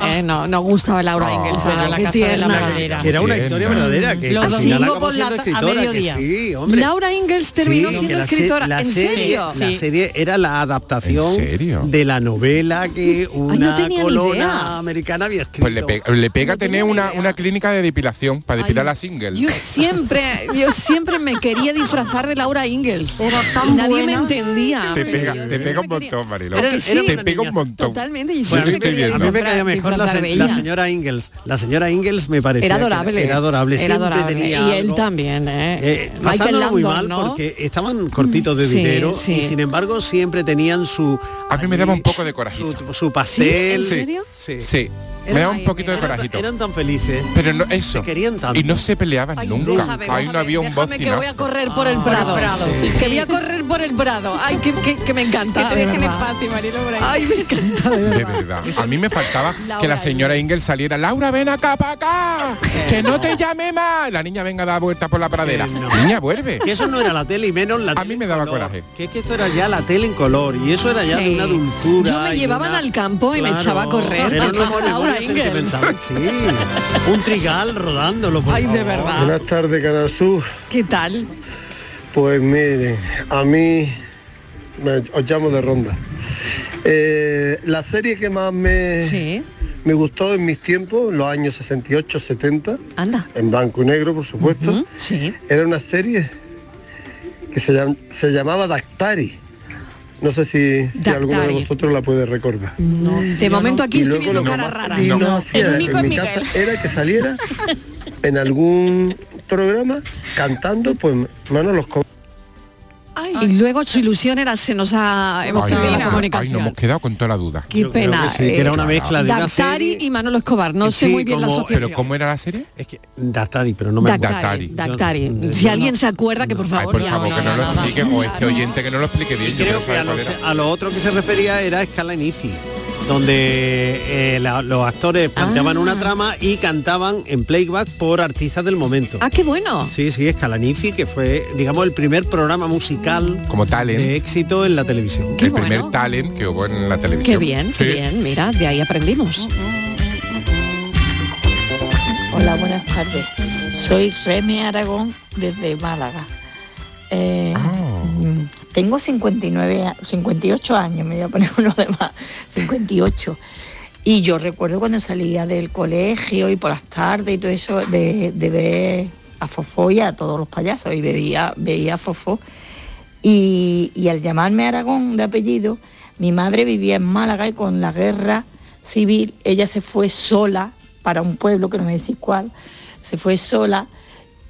Eh, no, no gustaba Laura Ingalls. ¿verdad? la casa de la tierna. madera. Que era una historia verdadera, que Los domingos por la a escritora, mediodía. sí, hombre. Laura Ingalls terminó Sí, siendo la se- escritora. la ¿En serie- serio? La serie era la adaptación de la novela que una ni colona americana había escrito. Pues le, pe- le pega tener una, una clínica de depilación para depilar la single. Yo siempre, yo siempre me quería disfrazar de Laura Ingalls. Nadie me entendía. Te pega, te pega un montón. ¿A sí? Te pega un montón. Totalmente. A, mí, me- a caía mejor la, se- la señora Ingalls. La señora Ingalls me parecía Era adorable. Era adorable. Era siempre adorable. tenía Y él algo, también, ¿eh? eh, pasándolo muy mal ¿no? porque estaban cortitos de Sí, dinero sí. y sin embargo siempre tenían su A mí me daba un poco de corajito. su, su pastel. ¿En serio? Sí. Sí, me daba un poquito de corajito. Eran tan felices. Pero no eso. Se querían tanto. Y no se peleaban Ay, nunca. déjame, Ahí no había un déjame que bocinazo. voy a correr por el Prado. Prado, sí, Que voy a correr por el Prado. Ay, que, que- que me encanta. Que te de dejen en verdad. paz, y Marilo por ahí. Ay, me encanta, de De verdad. A mí me faltaba que la señora Ingel saliera. Laura, ven acá para acá. Que no te llame más. La niña venga a dar vuelta por la pradera. Niña, vuelve. Que eso no era la tele y menos la A tele mí me daba color. coraje. Que es que esto era ya la tele en color y eso era ya Sí. de una dulzura. Yo me llevaban una- al campo y me echaba a correr. Laura sentimental, sí. Un trigal rodándolo, por Ay, de favor. verdad. Buenas tardes, Canal Sur. ¿Qué tal? Pues miren, a mí me- os llamo de ronda. Eh, la serie que más me, Sí. me gustó en mis tiempos, los años 68, 70, Anda. en blanco y negro, por supuesto, Sí. era una serie que se, llam- se llamaba Dactari. No sé si, si alguno de vosotros la puede recordar. De momento aquí Y estoy viendo caras raras. No. hacía El único en es mi Miguel. casa era que saliera en algún programa cantando pues Manolo Escobar. Y luego su ilusión era se nos ha hemos Ay, perdido la ay, comunicación. nos hemos quedado con toda la duda. Qué Yo pena. que sí, que era una eh, mezcla de una Dactari serie- y Manolo Escobar. No sé muy bien la como- asociación. Pero ¿cómo era la serie? Es que Dactari, pero no me Dactari. Dactari. Yo- Si alguien no- se acuerda, que por Ay, favor por ya. favor, que no lo expliquen o este oyente que no lo explique bien. Yo Creo quiero que saber a lo, a otro que se refería era Escala Inici, donde eh, la- los actores planteaban Ah. una trama y cantaban en playback por artistas del momento. Ah, qué bueno. Sí, sí, Escalanifi, que fue, digamos, el primer programa musical Como talent. de éxito en la televisión. Qué el primer talent que hubo en la televisión. Qué bien, qué bien. Mira, de ahí aprendimos. Hola, buenas tardes. Soy Reme Aragón desde Málaga. Eh, mm, Tengo 59, a- 58 años, me voy a poner uno de más, 58. Y yo recuerdo cuando salía del colegio y por las tardes y todo eso, de, de ver a Fofó y a todos los payasos, y veía, veía a Fofó. Y, y al llamarme Aragón de apellido, mi madre vivía en Málaga y con la guerra civil ella se fue sola para un pueblo que no me decís cuál, se fue sola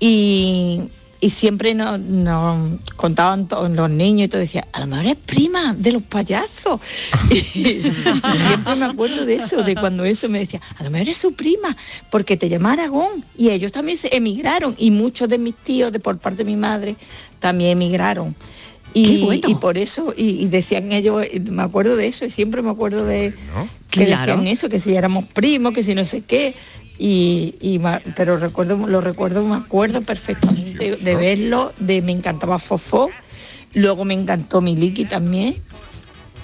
y, y siempre nos, nos contaban los niños y todo decía, a lo mejor es prima de los payasos. y siempre me acuerdo de eso, de cuando eso me decía, a lo mejor es su prima, porque te llama Aragón. Y ellos también se emigraron y muchos de mis tíos, de por parte de mi madre, también emigraron. Y, bueno. por eso, y, y decían ellos, me acuerdo de eso, y siempre me acuerdo de que Claro. decían eso, que si éramos primos, que si no sé qué. Y, pero recuerdo, lo recuerdo, me acuerdo perfectamente de verlo, de me encantaba Fofó, luego me encantó Miliki también.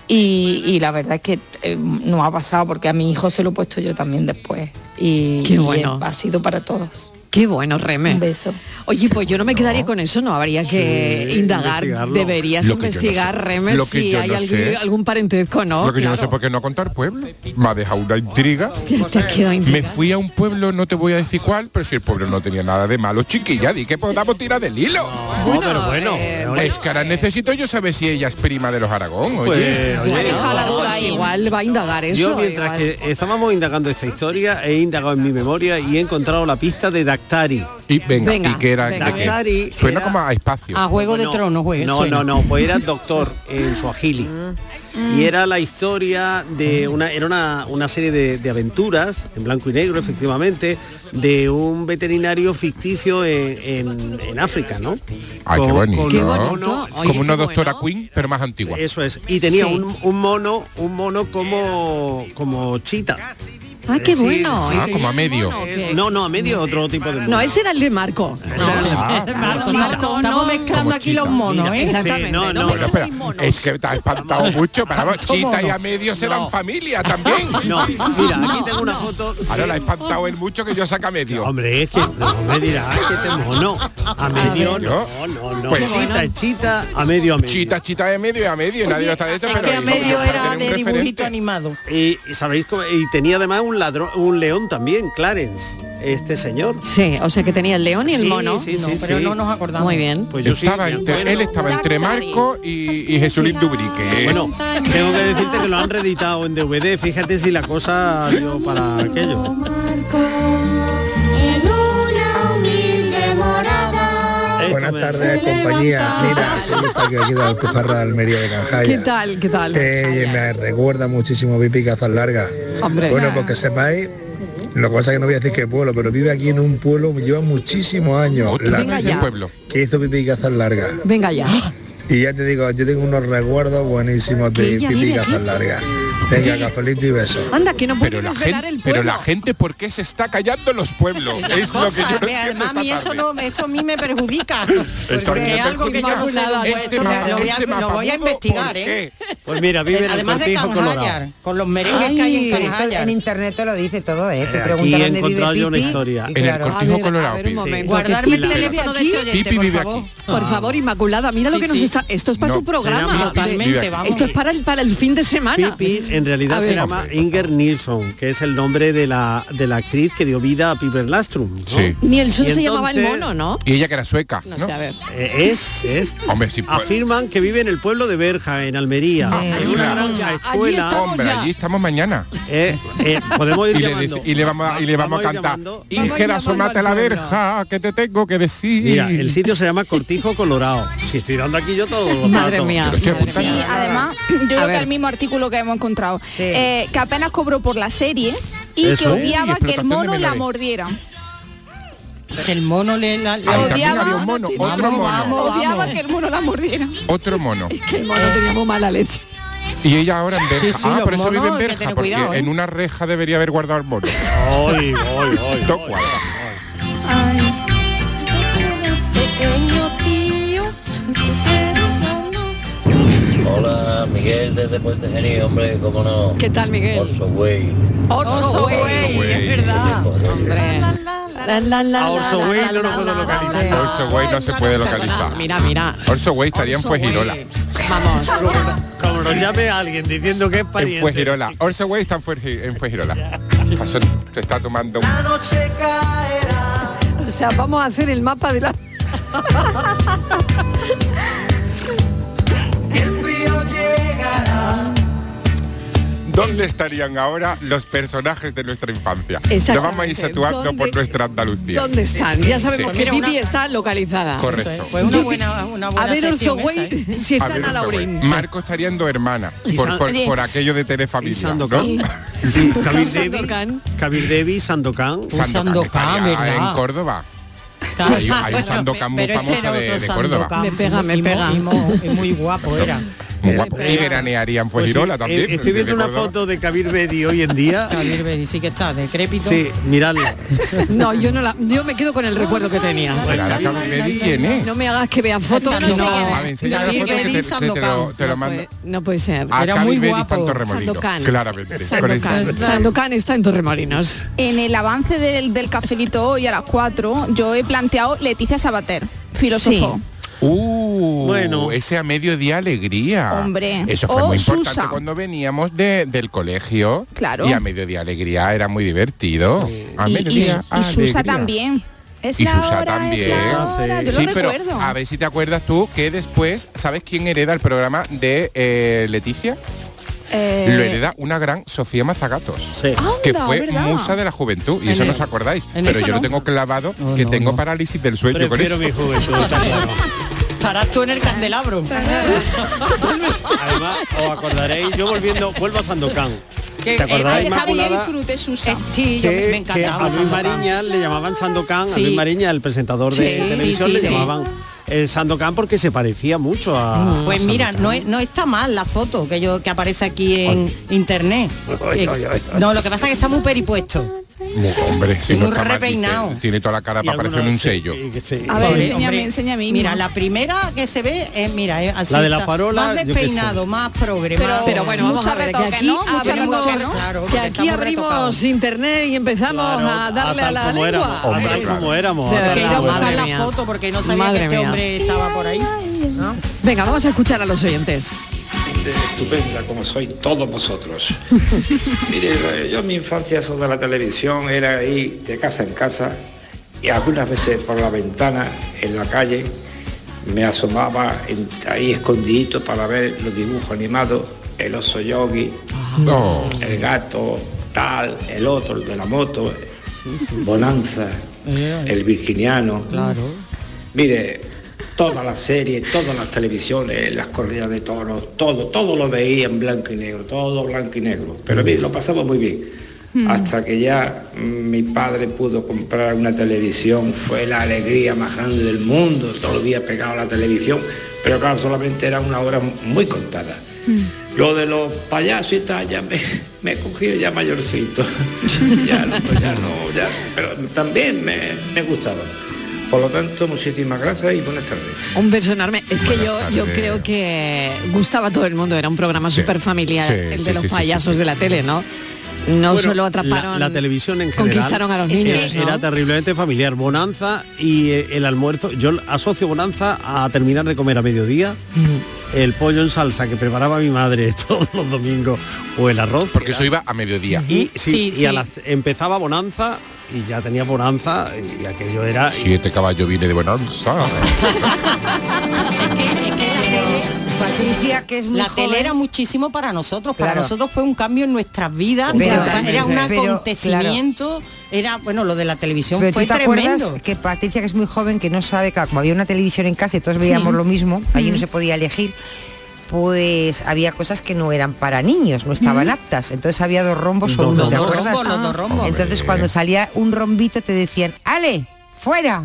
Y, y la verdad es que eh, no ha pasado porque a mi hijo se lo he puesto yo también después. Y, Qué y bueno. ha sido para todos. Qué bueno, Reme. Un beso. Oye, pues yo no me quedaría con eso, no habría que Sí, indagar. Deberías Lo yo no investigar, sé. Reme, Lo que si hay no algún, algún parentesco, ¿no? Lo que yo no sé por qué no el pueblo. Me ha dejado una intriga. Te Me fui a un pueblo, no te voy a decir cuál, pero si el pueblo no tenía nada de malo, chiquilla, di que podamos tirar del hilo. No, pero bueno. Es que ahora necesito yo saber si ella es prima de los Aragón, oye. Pues, oye, igual va a indagar eso. Yo mientras igual. que estábamos indagando esta historia, he indagado en mi memoria y he encontrado la pista de Dactari. Y venga, Venga, ¿y qué era? venga. ¿De qué? Dactari Suena era- como a espacio. A Juego de No, Tronos, No, suena. no, no, pues era doctor en Suajili. Y era la historia de una, era una, una serie de, de aventuras, en blanco y negro, efectivamente, de un veterinario ficticio en, en- en África, ¿no? Ay, qué bonito. con Qué Como una doctora Queen, pero más antigua. Eso es. Y tenía Sí. un, un mono, un mono como, como chita. Ah, qué sí, bueno. sí. Ah, como a medio. No, no, a medio otro tipo de mono. No, ese era el de Marco. Ah. Marco, Marco, estamos no. mezclando aquí los monos, ¿eh? Exactamente. Sí, no, no, no, Bueno, en monos. es que te ha espantado mucho. Para ¿Cómo Chita y no? a medio serán No. familia también. No, mira, aquí tengo una foto. Ahora la ha espantado él mucho que yo saca medio. Hombre, es que no me dirás que te mono. A medio, no, no, no. Pues- chita, chita, a medio, a medio. Chita, chita de medio y a medio. y nadie lo está de esto, Es pero que a medio era de dibujito animado. Y, y sabéis cómo- y tenía además un ladrón, un león también, Clarence, este señor. Sí, o sea que tenía el león y el Sí, mono. sí, No, sí, pero sí. no nos acordamos. Muy bien. Pues yo. Estaba entre- él estaba entre Marco y, y Jesulín Dubrique. Bueno, tengo que decirte que lo han reeditado en DVD. Fíjate si la cosa dio para aquello. Buenas tardes, compañía. Mira, Eustaquio aquí de Alpujarra, Almería de Canjaya. ¿Qué tal? ¿Qué tal? Eh, me recuerda muchísimo Pipi Cazas Largas. Hombre. Bueno, porque sepáis, lo que pasa es que no voy a decir qué pueblo, pero vive aquí en un pueblo, lleva muchísimos años. La Venga ya. pueblo. que hizo Pipi Cazas Largas. Venga ya. Y ya te digo, yo tengo unos recuerdos buenísimos Que de Pipi aquí. Largas. Venga, cafelito y beso. Anda, que no Pero puede la, desvelar gente, el pueblo. pero la gente, ¿por qué se está callando los pueblos? Es lo que yo no esta eso no, eso a mí me perjudica. Porque me es algo que yo no sé Este me- lo voy a, este lo voy a investigar, ¿por ¿eh? Pues mira, vive en el Además de cortijo colorado. Canjayar, con los merengues que hay en Ay, Canjayar. en internet te lo dice todo, ¿eh? Te preguntan aquí he dónde encontrado vive yo una historia. y En el cortijo colorado. Guardarme el teléfono de este oyente, por vive favor. aquí. Por favor, Inmaculada, mira lo que nos está. Esto es para tu programa. Totalmente, vamos. Esto es para el para el fin de semana. Pipi en realidad A se ver. llama Inger Nilsson, que es el nombre de la, de la actriz que dio vida a Piper Lastrum. ¿no? Sí. Nielsen Y se llamaba el mono, ¿no? Y ella que era sueca, No ¿no? sé, a ver. Eh, es, es. Hombre, sí, pues- Afirman que vive en el pueblo de Berja, en Almería, en allí una gran ya, allí escuela. estamos Hombre, ya. allí estamos mañana. Eh, eh, podemos ir Y le, llamando. dec- y le vamos a, y le vamos a ir cantar. Inger, asómate a la verja, que te tengo que decir. Mira, el sitio se llama Cortijo Colorado. Si estoy dando aquí yo todo. Madre mía. Mía. Además, yo creo ver. que el mismo artículo que hemos encontrado, eh, que apenas cobró por la serie y Eso. que odiaba Y que el mono la mordiera. Que el mono le... La, odiaba- había un mono, Vamos, otro mono, vamos. Odiaba que el mono la mordiera. otro mono. Que el mono tenía muy mala leche. Y ella ahora en Berja. Sí, sí, ah, los por eso vive en Berja, porque cuidado, ¿eh? en una reja debería haber guardado el mono. Ay, ay, ay, Miguel desde Puente Genio, hombre, cómo no. ¿Qué tal, Miguel? Orso Way. Orso Güey. Güey. Es verdad. Hombre. La, la, la, A Orso la, no lo puedo localizar. Orso Güey no se puede localizar. Mira, mira. Orso Güey estaría en Fuegirola. Vamos. Como nos llame alguien diciendo que es En pariente. Fuegirola. Orso Güey está en Fuegi- en Fuegirola. Se está tomando un... O sea, vamos a hacer el mapa de la... ¿Dónde estarían ahora los personajes de nuestra infancia? Lo Exactamente. vamos a ir situando ¿Dónde- por nuestra Andalucía. ¿Dónde están? Ya sabemos Sí. que una- está localizada. Correcto. Pues una buena, una buena A ver, ¿eh? si A está ver, en Orso Güey. Alaurín. Marco estaría en Hermana por, aquello de Telefamilia. Sí, Kabir Devi, Sandokan. Sandokan. En Córdoba. Claro. Hay, hay un Bueno, Sandokan muy pero este famoso de, Córdoba. Me pega, me pega. Y muy guapo era. Muy guapo. pega. Y veranearía en Pues sí, Fuengirola eh, también. Estoy viendo una foto de Kabir Bedi hoy en día. Javier Bedi sí que está, decrépito. Sí, miradla. No, yo no la, yo me quedo con el recuerdo que tenía. Pero ahora Kabir Bedi, ¿quién es? No me hagas que vea fotos. No no. Bedi, Sandokan. No puede, no puede ser. Era Kabir muy guapo. está en Torremolinos. Sandokan. Claramente. Sandokan. está en Torremolinos. En el avance del, del cafelito hoy a las 4, yo he planteado Leticia Sabater, filósofo. Uh, Bueno. ese a mediodía alegría. Hombre. Eso fue O muy importante Susa. cuando veníamos de- del colegio. Claro. Y a mediodía alegría era muy divertido. A Y, y, mediodía y Susa también. Es Y la Susa hora, también. Es la hora, yo sí, lo pero recuerdo. a ver si te acuerdas tú que después, ¿sabes quién hereda el programa de eh, Leticia? Eh, Lo hereda una gran Sofía Mazagatos, que fue ¿verdad? musa de la juventud, y En eso no el- os acordáis. Pero yo lo no. tengo clavado No, que no, tengo no. parálisis del sueño con Prefiero eso. mi juventud, Estarás tú en el candelabro. Además, os acordaréis, yo volviendo, vuelvo a Sandokan. Que- ¿Te eh, bien, Inmaculada? disfrute Susa. Sí, yo me, que, me que encantaba. a Luis Sandokan. Mariña le llamaban Sandokan, a Sí. Luis Mariña, el presentador de Sí, televisión, sí, le sí. llamaban el Sandokan porque se parecía mucho a... Pues a mira, no, es- no está mal la foto que yo que aparece aquí en internet. Ay, Eh, ay, ay, ay. No, lo que pasa es que está muy peripuesto. Mu- Hombre, si Muy no está mal, dice, repeinado. tiene toda la cara para parecer un sello. A ver, enséñame, enséñame. Mira, la primera que se ve es, mira, es así La de la está, farola, más despeinado, más progre, Pero- bueno, vamos a ver, que aquí abrimos, retoque, ¿no? Claro, que aquí abrimos retocados. internet y empezamos Claro, a darle a, la como lengua. éramos, a tal como éramos. He ido a buscar la foto porque no sabía que este hombre estaba por ahí. Venga, vamos a escuchar a los oyentes. Estupenda como sois todos vosotros. Mire, eh, yo en mi infancia eso de la televisión era ir de casa en casa y algunas veces por la ventana en la calle me asomaba en- ahí escondidito para ver los dibujos animados, el oso yogi, No. el gato, tal, el otro, el de la moto, Bonanza, el virginiano. Mire, todas las series, todas las televisiones, las corridas de toros, todo, todo lo veía en blanco y negro, todo blanco y negro. Pero bien, lo pasamos muy bien. Hasta que ya mm, mi padre pudo comprar una televisión, fue la alegría más grande del mundo, todos los días pegado a la televisión, pero claro, solamente era una hora muy contada. Lo de los payasos y tal, ya me, me he cogido ya mayorcito. ya, no, ya no, ya, pero también me, me gustaba. Por lo tanto, muchísimas gracias y buenas tardes. Un beso enorme. Es que yo, yo creo que gustaba a todo el mundo. Era un programa súper familiar, sí, el de sí, los sí, sí, payasos sí, de la tele, ¿no? No Bueno, solo atraparon. la, la televisión en general Conquistaron a los niños. ¿no? era terriblemente familiar bonanza y eh, el almuerzo yo asocio bonanza a terminar de comer a mediodía el pollo en salsa que preparaba mi madre todos los domingos o el arroz Porque eso iba a mediodía. y, sí, Sí, y a empezaba bonanza y ya tenía bonanza y aquello era Siete caballos viene de Bonanza. Patricia, que es muy La joven. tele era muchísimo para nosotros, para Claro. nosotros fue un cambio en nuestras vidas, Pero- era un pero, acontecimiento, era, bueno, lo de la televisión Pero fue tú te tremendo. acuerdas que Patricia, que es muy joven, que no sabe, claro, como había una televisión en casa y todos veíamos Sí. lo mismo, allí no se podía elegir, pues había cosas que no eran para niños, no estaban aptas. Entonces había dos rombos o uno, ¿te acuerdas? los dos rombos. Entonces cuando salía un rombito te decían, ¡Ale! ¡Fuera!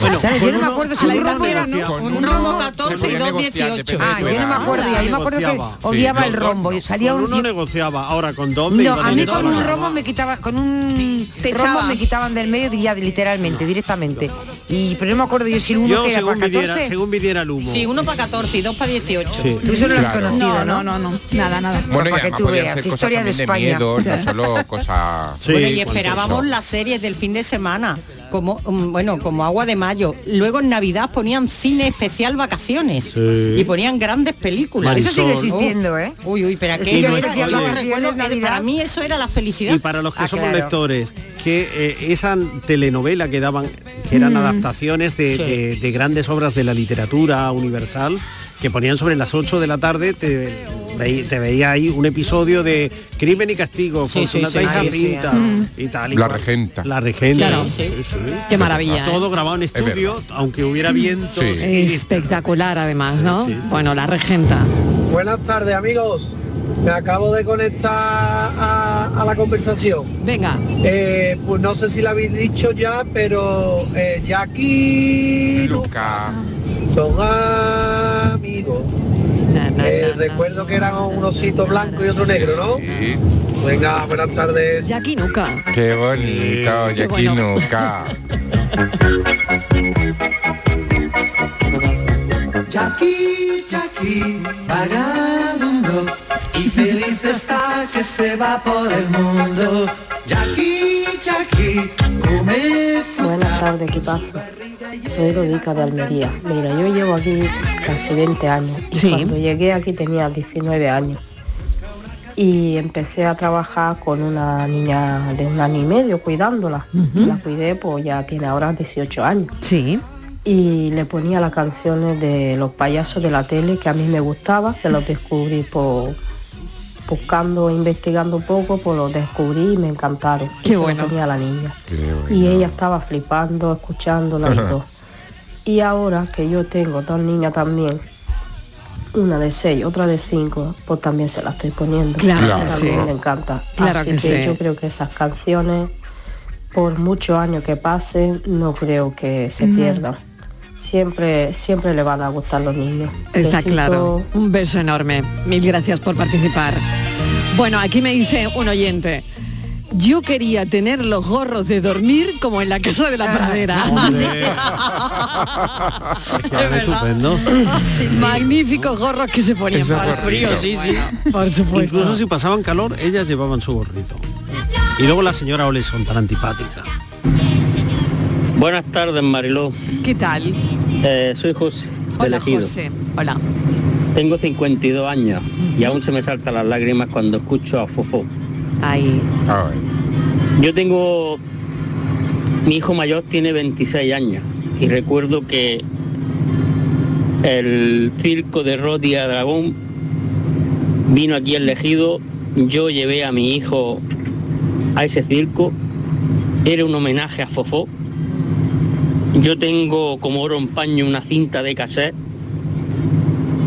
Bueno, ¿Sabes? con Yo no me acuerdo si un uno rombo era, ¿no? Un rombo 14 y dos 18. Ah, yo no me acuerdo, yo me acuerdo que odiaba Sí, el rombo. no. Salía con un, uno negociaba ahora con dos me No, a mí con un romo me quitaba, con un Te romo me quitaban del medio ya literalmente, directamente. Y pero no me acuerdo yo si el uno yo que era según para midiera 14. según midiera el humo Sí, uno para 14 y dos para 18. Sí. Tú eso no lo has Claro. conocido, No, ¿no? no, no, no. Nada, nada. Bueno, para que tú veas, historia de España. no solo cosas... Bueno, y esperábamos las series del fin de semana, como mm, bueno, como agua de mayo. Luego en Navidad ponían cine especial vacaciones Sí. y ponían grandes películas. Eso sigue existiendo, ¿eh? Uy, uy, pero era, no- para mí eso era la felicidad. Y para los que Ah, somos claro. lectores, que eh, esa telenovela que daban, que eran adaptaciones de, Sí. de- de grandes obras de la literatura universal, que ponían sobre las 8 de la tarde, te, veí- te veía ahí un episodio de Crimen y Castigo, Sí, sí, Fortunata sí, y sí, Jacinta, y tal. y La cual. Regenta. La Regenta. Claro. Sí, sí. Qué maravilla. ¿eh? Todo grabado en estudio, aunque hubiera y- Espectacular además, ¿no? Sí, sí, sí. Bueno, la regenta. Buenas tardes amigos. Me acabo de conectar a, a la conversación. Venga. Eh, pues no sé si lo habéis dicho ya, pero eh, Jackie Luca. Son amigos. Na, na, Eh, na, na. recuerdo que eran un osito blanco y otro negro, ¿no? Sí. Venga, buenas tardes. Jackie Nuca. Qué bonito, Jackie bueno. Nuca. Jackie, Jackie, vagabundo y feliz está que se va por el mundo. Jackie, Buenas tardes, ¿qué pasa? Soy Rodica de Almería. Mira, yo llevo aquí casi 20 años y Sí. cuando llegué aquí tenía 19 años. Y empecé a trabajar con una niña de un año y medio cuidándola. La cuidé, pues ya tiene ahora 18 años. Sí. Y le ponía las canciones de los payasos de la tele que a mí me gustaba, que los descubrí por buscando, investigando un poco, pues los descubrí y me encantaron. Qué lo bueno. ponía a la niña y ella estaba flipando, escuchándola y todo. Y ahora que yo tengo dos niñas también, una de seis, otra de cinco, pues también se la estoy poniendo. Claro ella sí. también le encanta. Claro Así que que, sí. yo creo que esas canciones, por muchos años que pasen, no creo que se pierdan. Siempre, siempre le van a gustar los niños. Está Besito. claro. Un beso enorme. Mil gracias por participar. Bueno, aquí me dice un oyente. Yo quería tener los gorros de dormir como en la casa de la pradera. Estupendo. Magníficos gorros que se ponían Eso para el frío, sí, sí. Por supuesto. Incluso si pasaban calor, ellas llevaban su gorrito. Y luego la señora Oleson, tan antipática. Buenas tardes, Mariló. ¿Qué tal? Eh, soy José, de Hola, Elegido. José. Hola. Tengo 52 años y aún se me saltan las lágrimas cuando escucho a Fofó. Ahí. Yo tengo... Mi hijo mayor tiene 26 años y recuerdo que el circo de Rodi Aragón vino aquí al Ejido, yo llevé a mi hijo a ese circo, era un homenaje a Fofó. Yo tengo como oro en paño una cinta de cassette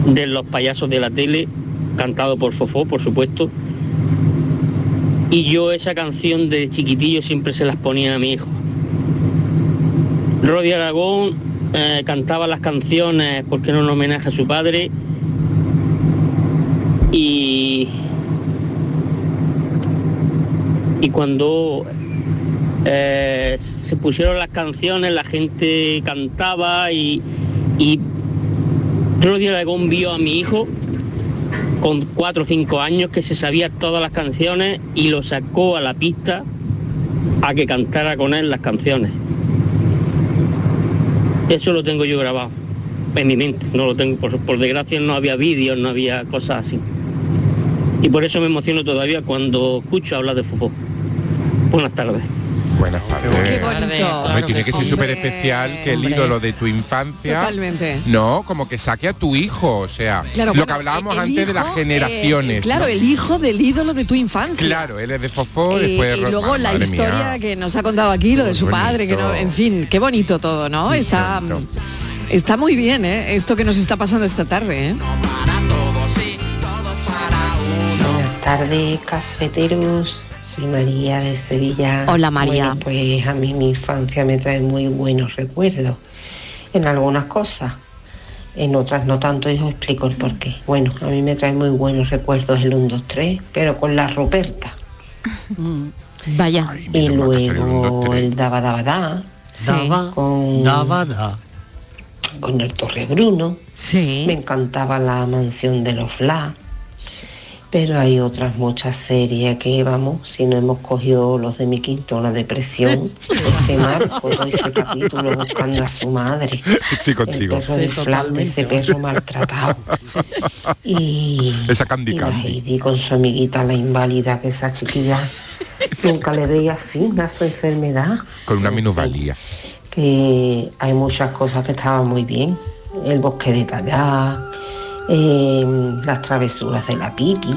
de los payasos de la tele, cantado por Fofó, por supuesto. Y yo esa canción de chiquitillo siempre se las ponía a mi hijo. Rodi Aragón eh, cantaba las canciones porque era un homenaje a su padre. Y, y cuando eh, se pusieron las canciones, la gente cantaba y, y Aragón vio a mi hijo con cuatro o cinco años que se sabía todas las canciones y lo sacó a la pista a que cantara con él las canciones. Eso lo tengo yo grabado en mi mente, no lo tengo, por, por desgracia no había vídeos, no había cosas así. Y por eso me emociono todavía cuando escucho hablar de Fofó. Buenas tardes. Buenas tardes. Qué bonito. Hombre, tiene que ser súper especial que el hombre. ídolo de tu infancia Totalmente. no como que saque a tu hijo o sea Claro, lo bueno, que hablábamos el antes de las generaciones eh, claro, ¿no? el hijo del ídolo de tu infancia. claro él es de Fofó Eh, después y Ro- luego la mía. historia que nos ha contado aquí, lo de su Muy padre, que no, bonito. en fin, qué bonito todo, ¿no? Está, está muy bien, ¿eh? Esto que nos está pasando esta tarde, ¿eh? Buenas tardes, cafeteros. Soy María de Sevilla. Hola, María. Bueno, pues a mí mi infancia me trae muy buenos recuerdos en algunas cosas. En otras no tanto y os explico el porqué. Bueno, a mí me trae muy buenos recuerdos el 1, 2, 3, pero con la Ruperta. Vaya. y luego el Daba Daba Da. Daba, con, daba, da. con el Torre Bruno. Sí. Me encantaba la mansión de los Fla. Pero hay otras muchas series que vamos, si no hemos cogido los de mi quinto, la depresión, ese marco, todo ese capítulo buscando a su madre. Estoy contigo. El perro de Flan, ese perro maltratado. Y, esa Candy y la Candy Heidi con su amiguita la inválida, que esa chiquilla nunca le veía fin a su enfermedad con una minusvalía que hay muchas cosas que estaban muy bien. El bosque de Tallá, eh, las travesuras de la pipi,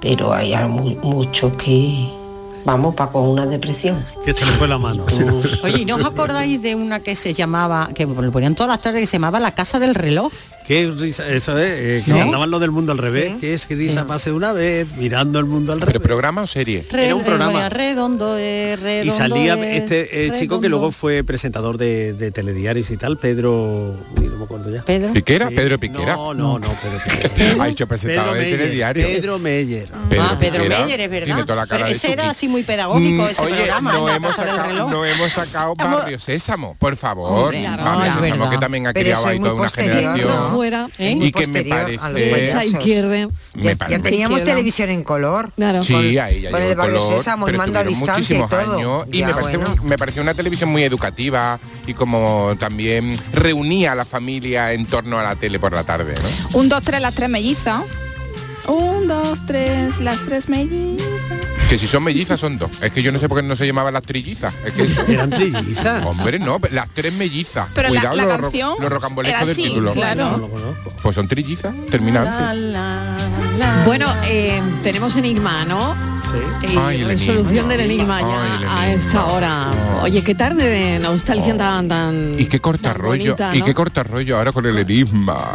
pero hay algo mu- mucho que, vamos, para con una depresión. Que se le fue la mano. Oye, ¿y no os acordáis de una que se llamaba, que lo ponían todas las tardes, que se llamaba La Casa del Reloj? Qué risa, eso es, eh, que ¿No? andaban lo del mundo al revés, que es que risa pase una vez, mirando el mundo al revés. pero programa o serie Era un programa. eh, Redondo, eh, Y redondo salía es este eh, chico que luego fue presentador de, de telediarios y tal, Pedro... uy, no me acuerdo ya. Pedro. Piquera Pedro Piquera No, no, no, Pedro Piquera. ha dicho presentador de Meyer, telediario Pedro Meyer. ah, Pedro Piquera Meyer, es verdad. tiene toda la cara Pero de ese era así muy pedagógico, Mm, ese Oye, programa, no hemos, sacado, no hemos sacado Barrio Sésamo, por favor. Barrio Sésamo que también ha creado ahí toda una generación. Fuera, ¿eh? Muy Y que me posterior a los parece... Derecha, izquierda. Me Ya parece- teníamos Izquierda. televisión en color. Claro. Sí, ahí ya con llegó el Barrio color, Sésamo y pero mando a distancia y todo. años y Ya, me, parece bueno. me pareció una televisión muy educativa y como también reunía a la familia en torno a la tele por la tarde, ¿no? Un, dos, tres, las tres mellizas. Un, dos, tres, las tres mellizas. Que si son mellizas son dos. Es que yo no sé por qué no se llamaban las trillizas. Es que eso- Eran trillizas. Hombre, no, las tres mellizas. Pero la- Cuidado la los, ro- canción los rocambolescos era del título. claro. No lo conozco. Pues son trillizas, terminantes. Bueno, eh, tenemos enigma, ¿no? Y Ay, el resolución enigma. del enigma ya Ay, a esta hora. Oye, qué tarde de nostalgia tan tan. Y qué corta rollo, bonita, y qué corta rollo ahora con el enigma.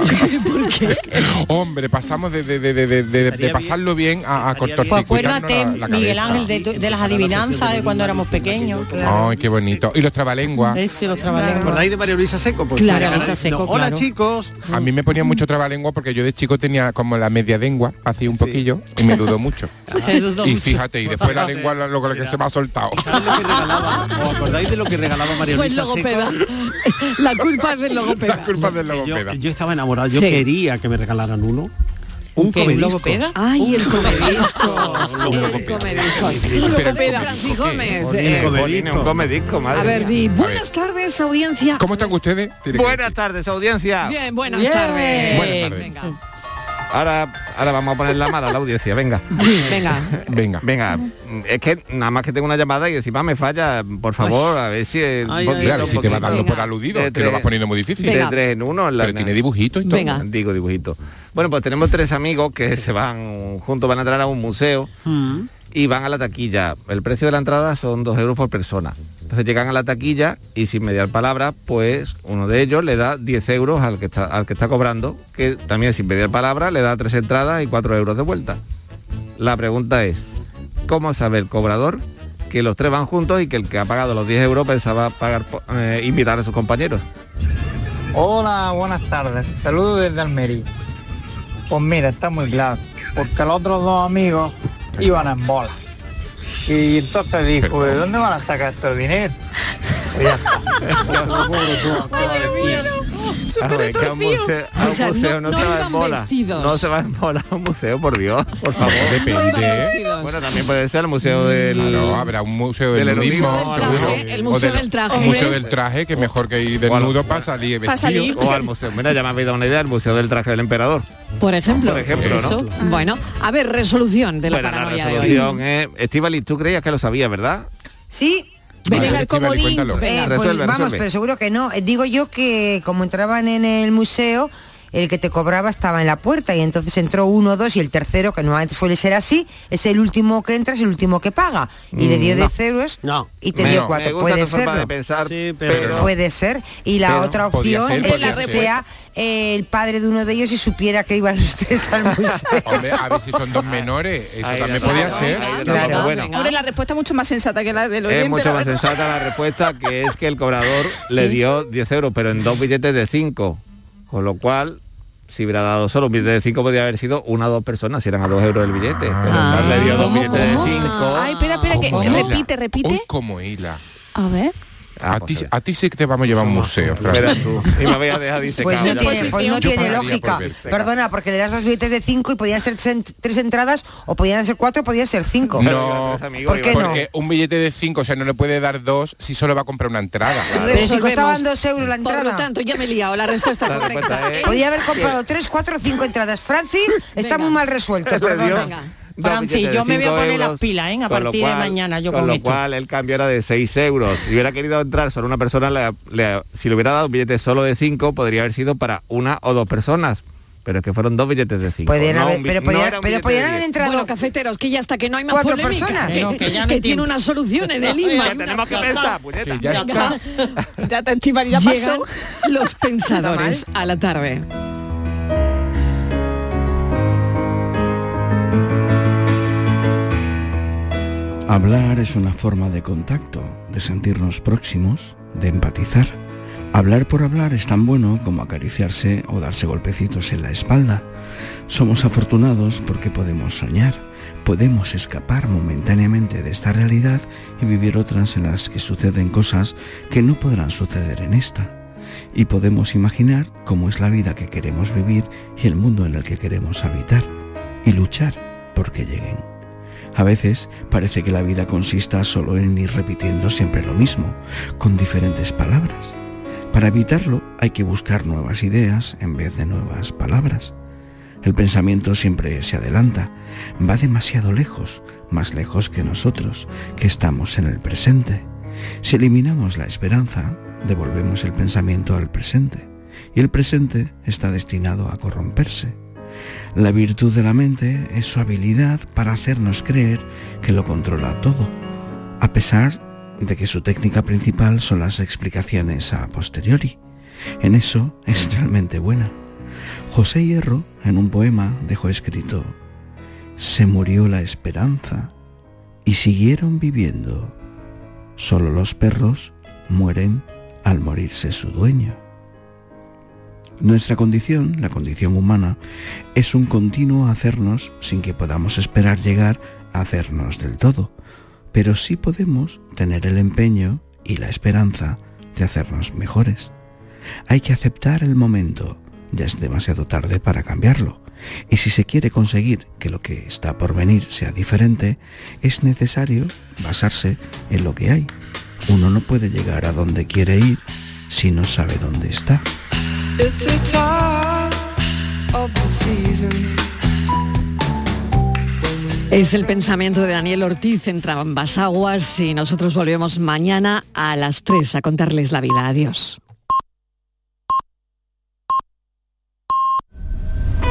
Hombre, pasamos de, de- de- de- de- de- de pasarlo bien a, a Pues acuérdate, la, la Miguel. Ángel, de, las adivinanzas de cuando éramos pequeños. Ay, qué bonito. Y los trabalenguas. Ese, los trabalenguas. ¿Acordáis de María Luisa Seco? Pues, Claro. María Luisa Seco, Hola claro. chicos. A mí me ponía mucho trabalengua porque yo de chico tenía como la media lengua, hacía un poquillo y me dudó mucho. Dudó y fíjate, y después la lengua lo, lo que se me ha soltado. ¿Os acordáis de lo que regalaba María Pues Luisa logopeda. Seco? La culpa es del logopeda. La culpa del Yo, logopeda. yo estaba enamorado, yo Sí. quería que me regalaran uno. Un ¿Qué, un comediscos. logopeda? Ay, el comedisco. Un el comedisco. Pero- Francis Gómez. Un eh, comedisco. Un comedisco, madre a ver, di buenas tardes, audiencia. ¿Cómo están ustedes? Buenas tardes, audiencia. Bien, buenas tardes. Buenas tardes. Venga. Ahora, ahora vamos a poner la mala a la audiencia, venga. Sí, venga. Venga. Venga, es que nada más que tengo una llamada y encima me falla, por favor, a ver si... el- Ay, si te va dando por aludido, De que lo vas poniendo muy difícil. Venga. De tres en uno. en la- Pero tiene dibujito y todo. Venga. Digo dibujito. Bueno, pues tenemos tres amigos que se van juntos, van a entrar a un museo Mm. y van a la taquilla. El precio de la entrada son dos euros por persona. Entonces llegan a la taquilla y sin mediar palabra, pues uno de ellos le da 10 euros al que está, al que está cobrando, que también sin mediar palabra le da tres entradas y cuatro euros de vuelta. La pregunta es, ¿cómo sabe el cobrador que los tres van juntos y que el que ha pagado los 10 euros pensaba pagar, eh, invitar a sus compañeros? Hola, buenas tardes. Saludos desde Almería. Pues mira, está muy claro, porque los otros dos amigos iban en bola. Y entonces dijo, ¿de dónde van a sacar este dinero? Ya está. O sea, no- no, no se va en bola. vestidos. No se va en bola a un museo, por Dios, por favor. Depende. Bueno, también puede ser el museo del... Claro, habrá un museo del Del nudismo, El el museo del- del traje. un museo del traje, que mejor que ir desnudo para salir Pa' vestido. salir. O al museo. Mira, ya me habéis dado una idea, el museo del traje del emperador. Por ejemplo. Por ejemplo, Eso. ¿no? Bueno, a ver, resolución de la bueno, la paranoia de hoy. resolución es... Estivali, tú creías que lo sabías, ¿verdad? Sí, Venga, Vale, el comodín. Eh, Resuelve, pues vamos, resuelve. pero seguro que no. Eh, Digo yo que como entraban en el museo, el que te cobraba estaba en la puerta y entonces entró uno, dos y el tercero, que no suele ser así, es el último que entra, es el último que paga. Y le dio Mm, 10 euros No. y te Me- dio me cuatro. gusta Puede tu forma ser. de pensar, Sí, pero- pero... Puede ser. Y la otra opción ser, es que ser. sea eh, el padre de uno de ellos y supiera que iban los tres al museo. Hombre, a ver si son dos menores. Eso Ahí también podía Claro, ser. está. Claro. Bueno. Hombre, la respuesta es mucho más sensata que la del oyente. es mucho más sensata la respuesta, que es que el cobrador le dio 10 euros, pero en dos billetes de 5. Con lo cual, si hubiera dado solo un billete de 5, podría haber sido una o dos personas, si eran a dos euros el billete. Pero Ah. le dio dos ¿Cómo, billetes de 5. Ay, espera, espera, que repite, repite. Uy, como hila. A ver. Ah, a, pues ti, a ti sí que te vamos a llevar a un museo, Fran. Verás tú. Y me voy a dejar disecado. Pues no tiene, pues no tiene lógica. por. Perdona, porque le das dos billetes de cinco y podían ser tres entradas o podían ser cuatro, podían ser cinco. No, ¿Por qué no? porque un billete de 5, o sea, no le puede dar dos si solo va a comprar una entrada. Pero si costaban dos euros la Por lo entrada. tanto, ya me he liado. La respuesta La correcta. respuesta es- Podía haber comprado tres, cuatro, cinco entradas. Francis está Venga. muy mal resuelto, perdona. Venga. Francis, de yo me voy a cinco poner las euros, pilas, ¿eh? A partir de cual- mañana yo con con lo esto. cual el cambio era de 6 euros. Si hubiera querido entrar solo una persona, le- le- si le hubiera dado un billete solo de 5, podría haber sido para una o dos personas. Pero es que fueron dos billetes de 5. Podían haber- pero podían- pero podían haber entrado Bueno, cafeteros, que ya hasta que no hay más cuatro polémica. personas. Que, No, que ya no que tiene una solución en el IMA. Ya tenemos que pensar, puñeta. Ya está. Ya te Estivali, ya Llegan pasó. los pensadores a la tarde. Hablar es una forma de contacto, de sentirnos próximos, de empatizar. Hablar por hablar es tan bueno como acariciarse o darse golpecitos en la espalda. Somos afortunados porque podemos soñar, podemos escapar momentáneamente de esta realidad y vivir otras en las que suceden cosas que no podrán suceder en esta. Y podemos imaginar cómo es la vida que queremos vivir y el mundo en el que queremos habitar. Y luchar porque lleguen. A veces parece que la vida consista solo en ir repitiendo siempre lo mismo, con diferentes palabras. Para evitarlo hay que buscar nuevas ideas en vez de nuevas palabras. El pensamiento siempre se adelanta, va demasiado lejos, más lejos que nosotros, que estamos en el presente. Si eliminamos la esperanza, devolvemos el pensamiento al presente, y el presente está destinado a corromperse. La virtud de la mente es su habilidad para hacernos creer que lo controla todo, a pesar de que su técnica principal son las explicaciones a posteriori. En eso es realmente buena. José Hierro, en un poema, dejó escrito, Se murió la esperanza y siguieron viviendo. Solo los perros mueren al morirse su dueño. Nuestra condición, la condición humana, es un continuo hacernos sin que podamos esperar llegar a hacernos del todo, pero sí podemos tener el empeño y la esperanza de hacernos mejores. Hay que aceptar el momento, ya es demasiado tarde para cambiarlo. Y si se quiere conseguir que lo que está por venir sea diferente, es necesario basarse en lo que hay. Uno no puede llegar a donde quiere ir si no sabe dónde está. Es el pensamiento de Daniel Ortiz en ambas aguas y nosotros volvemos mañana a las 3 a contarles la vida. Adiós.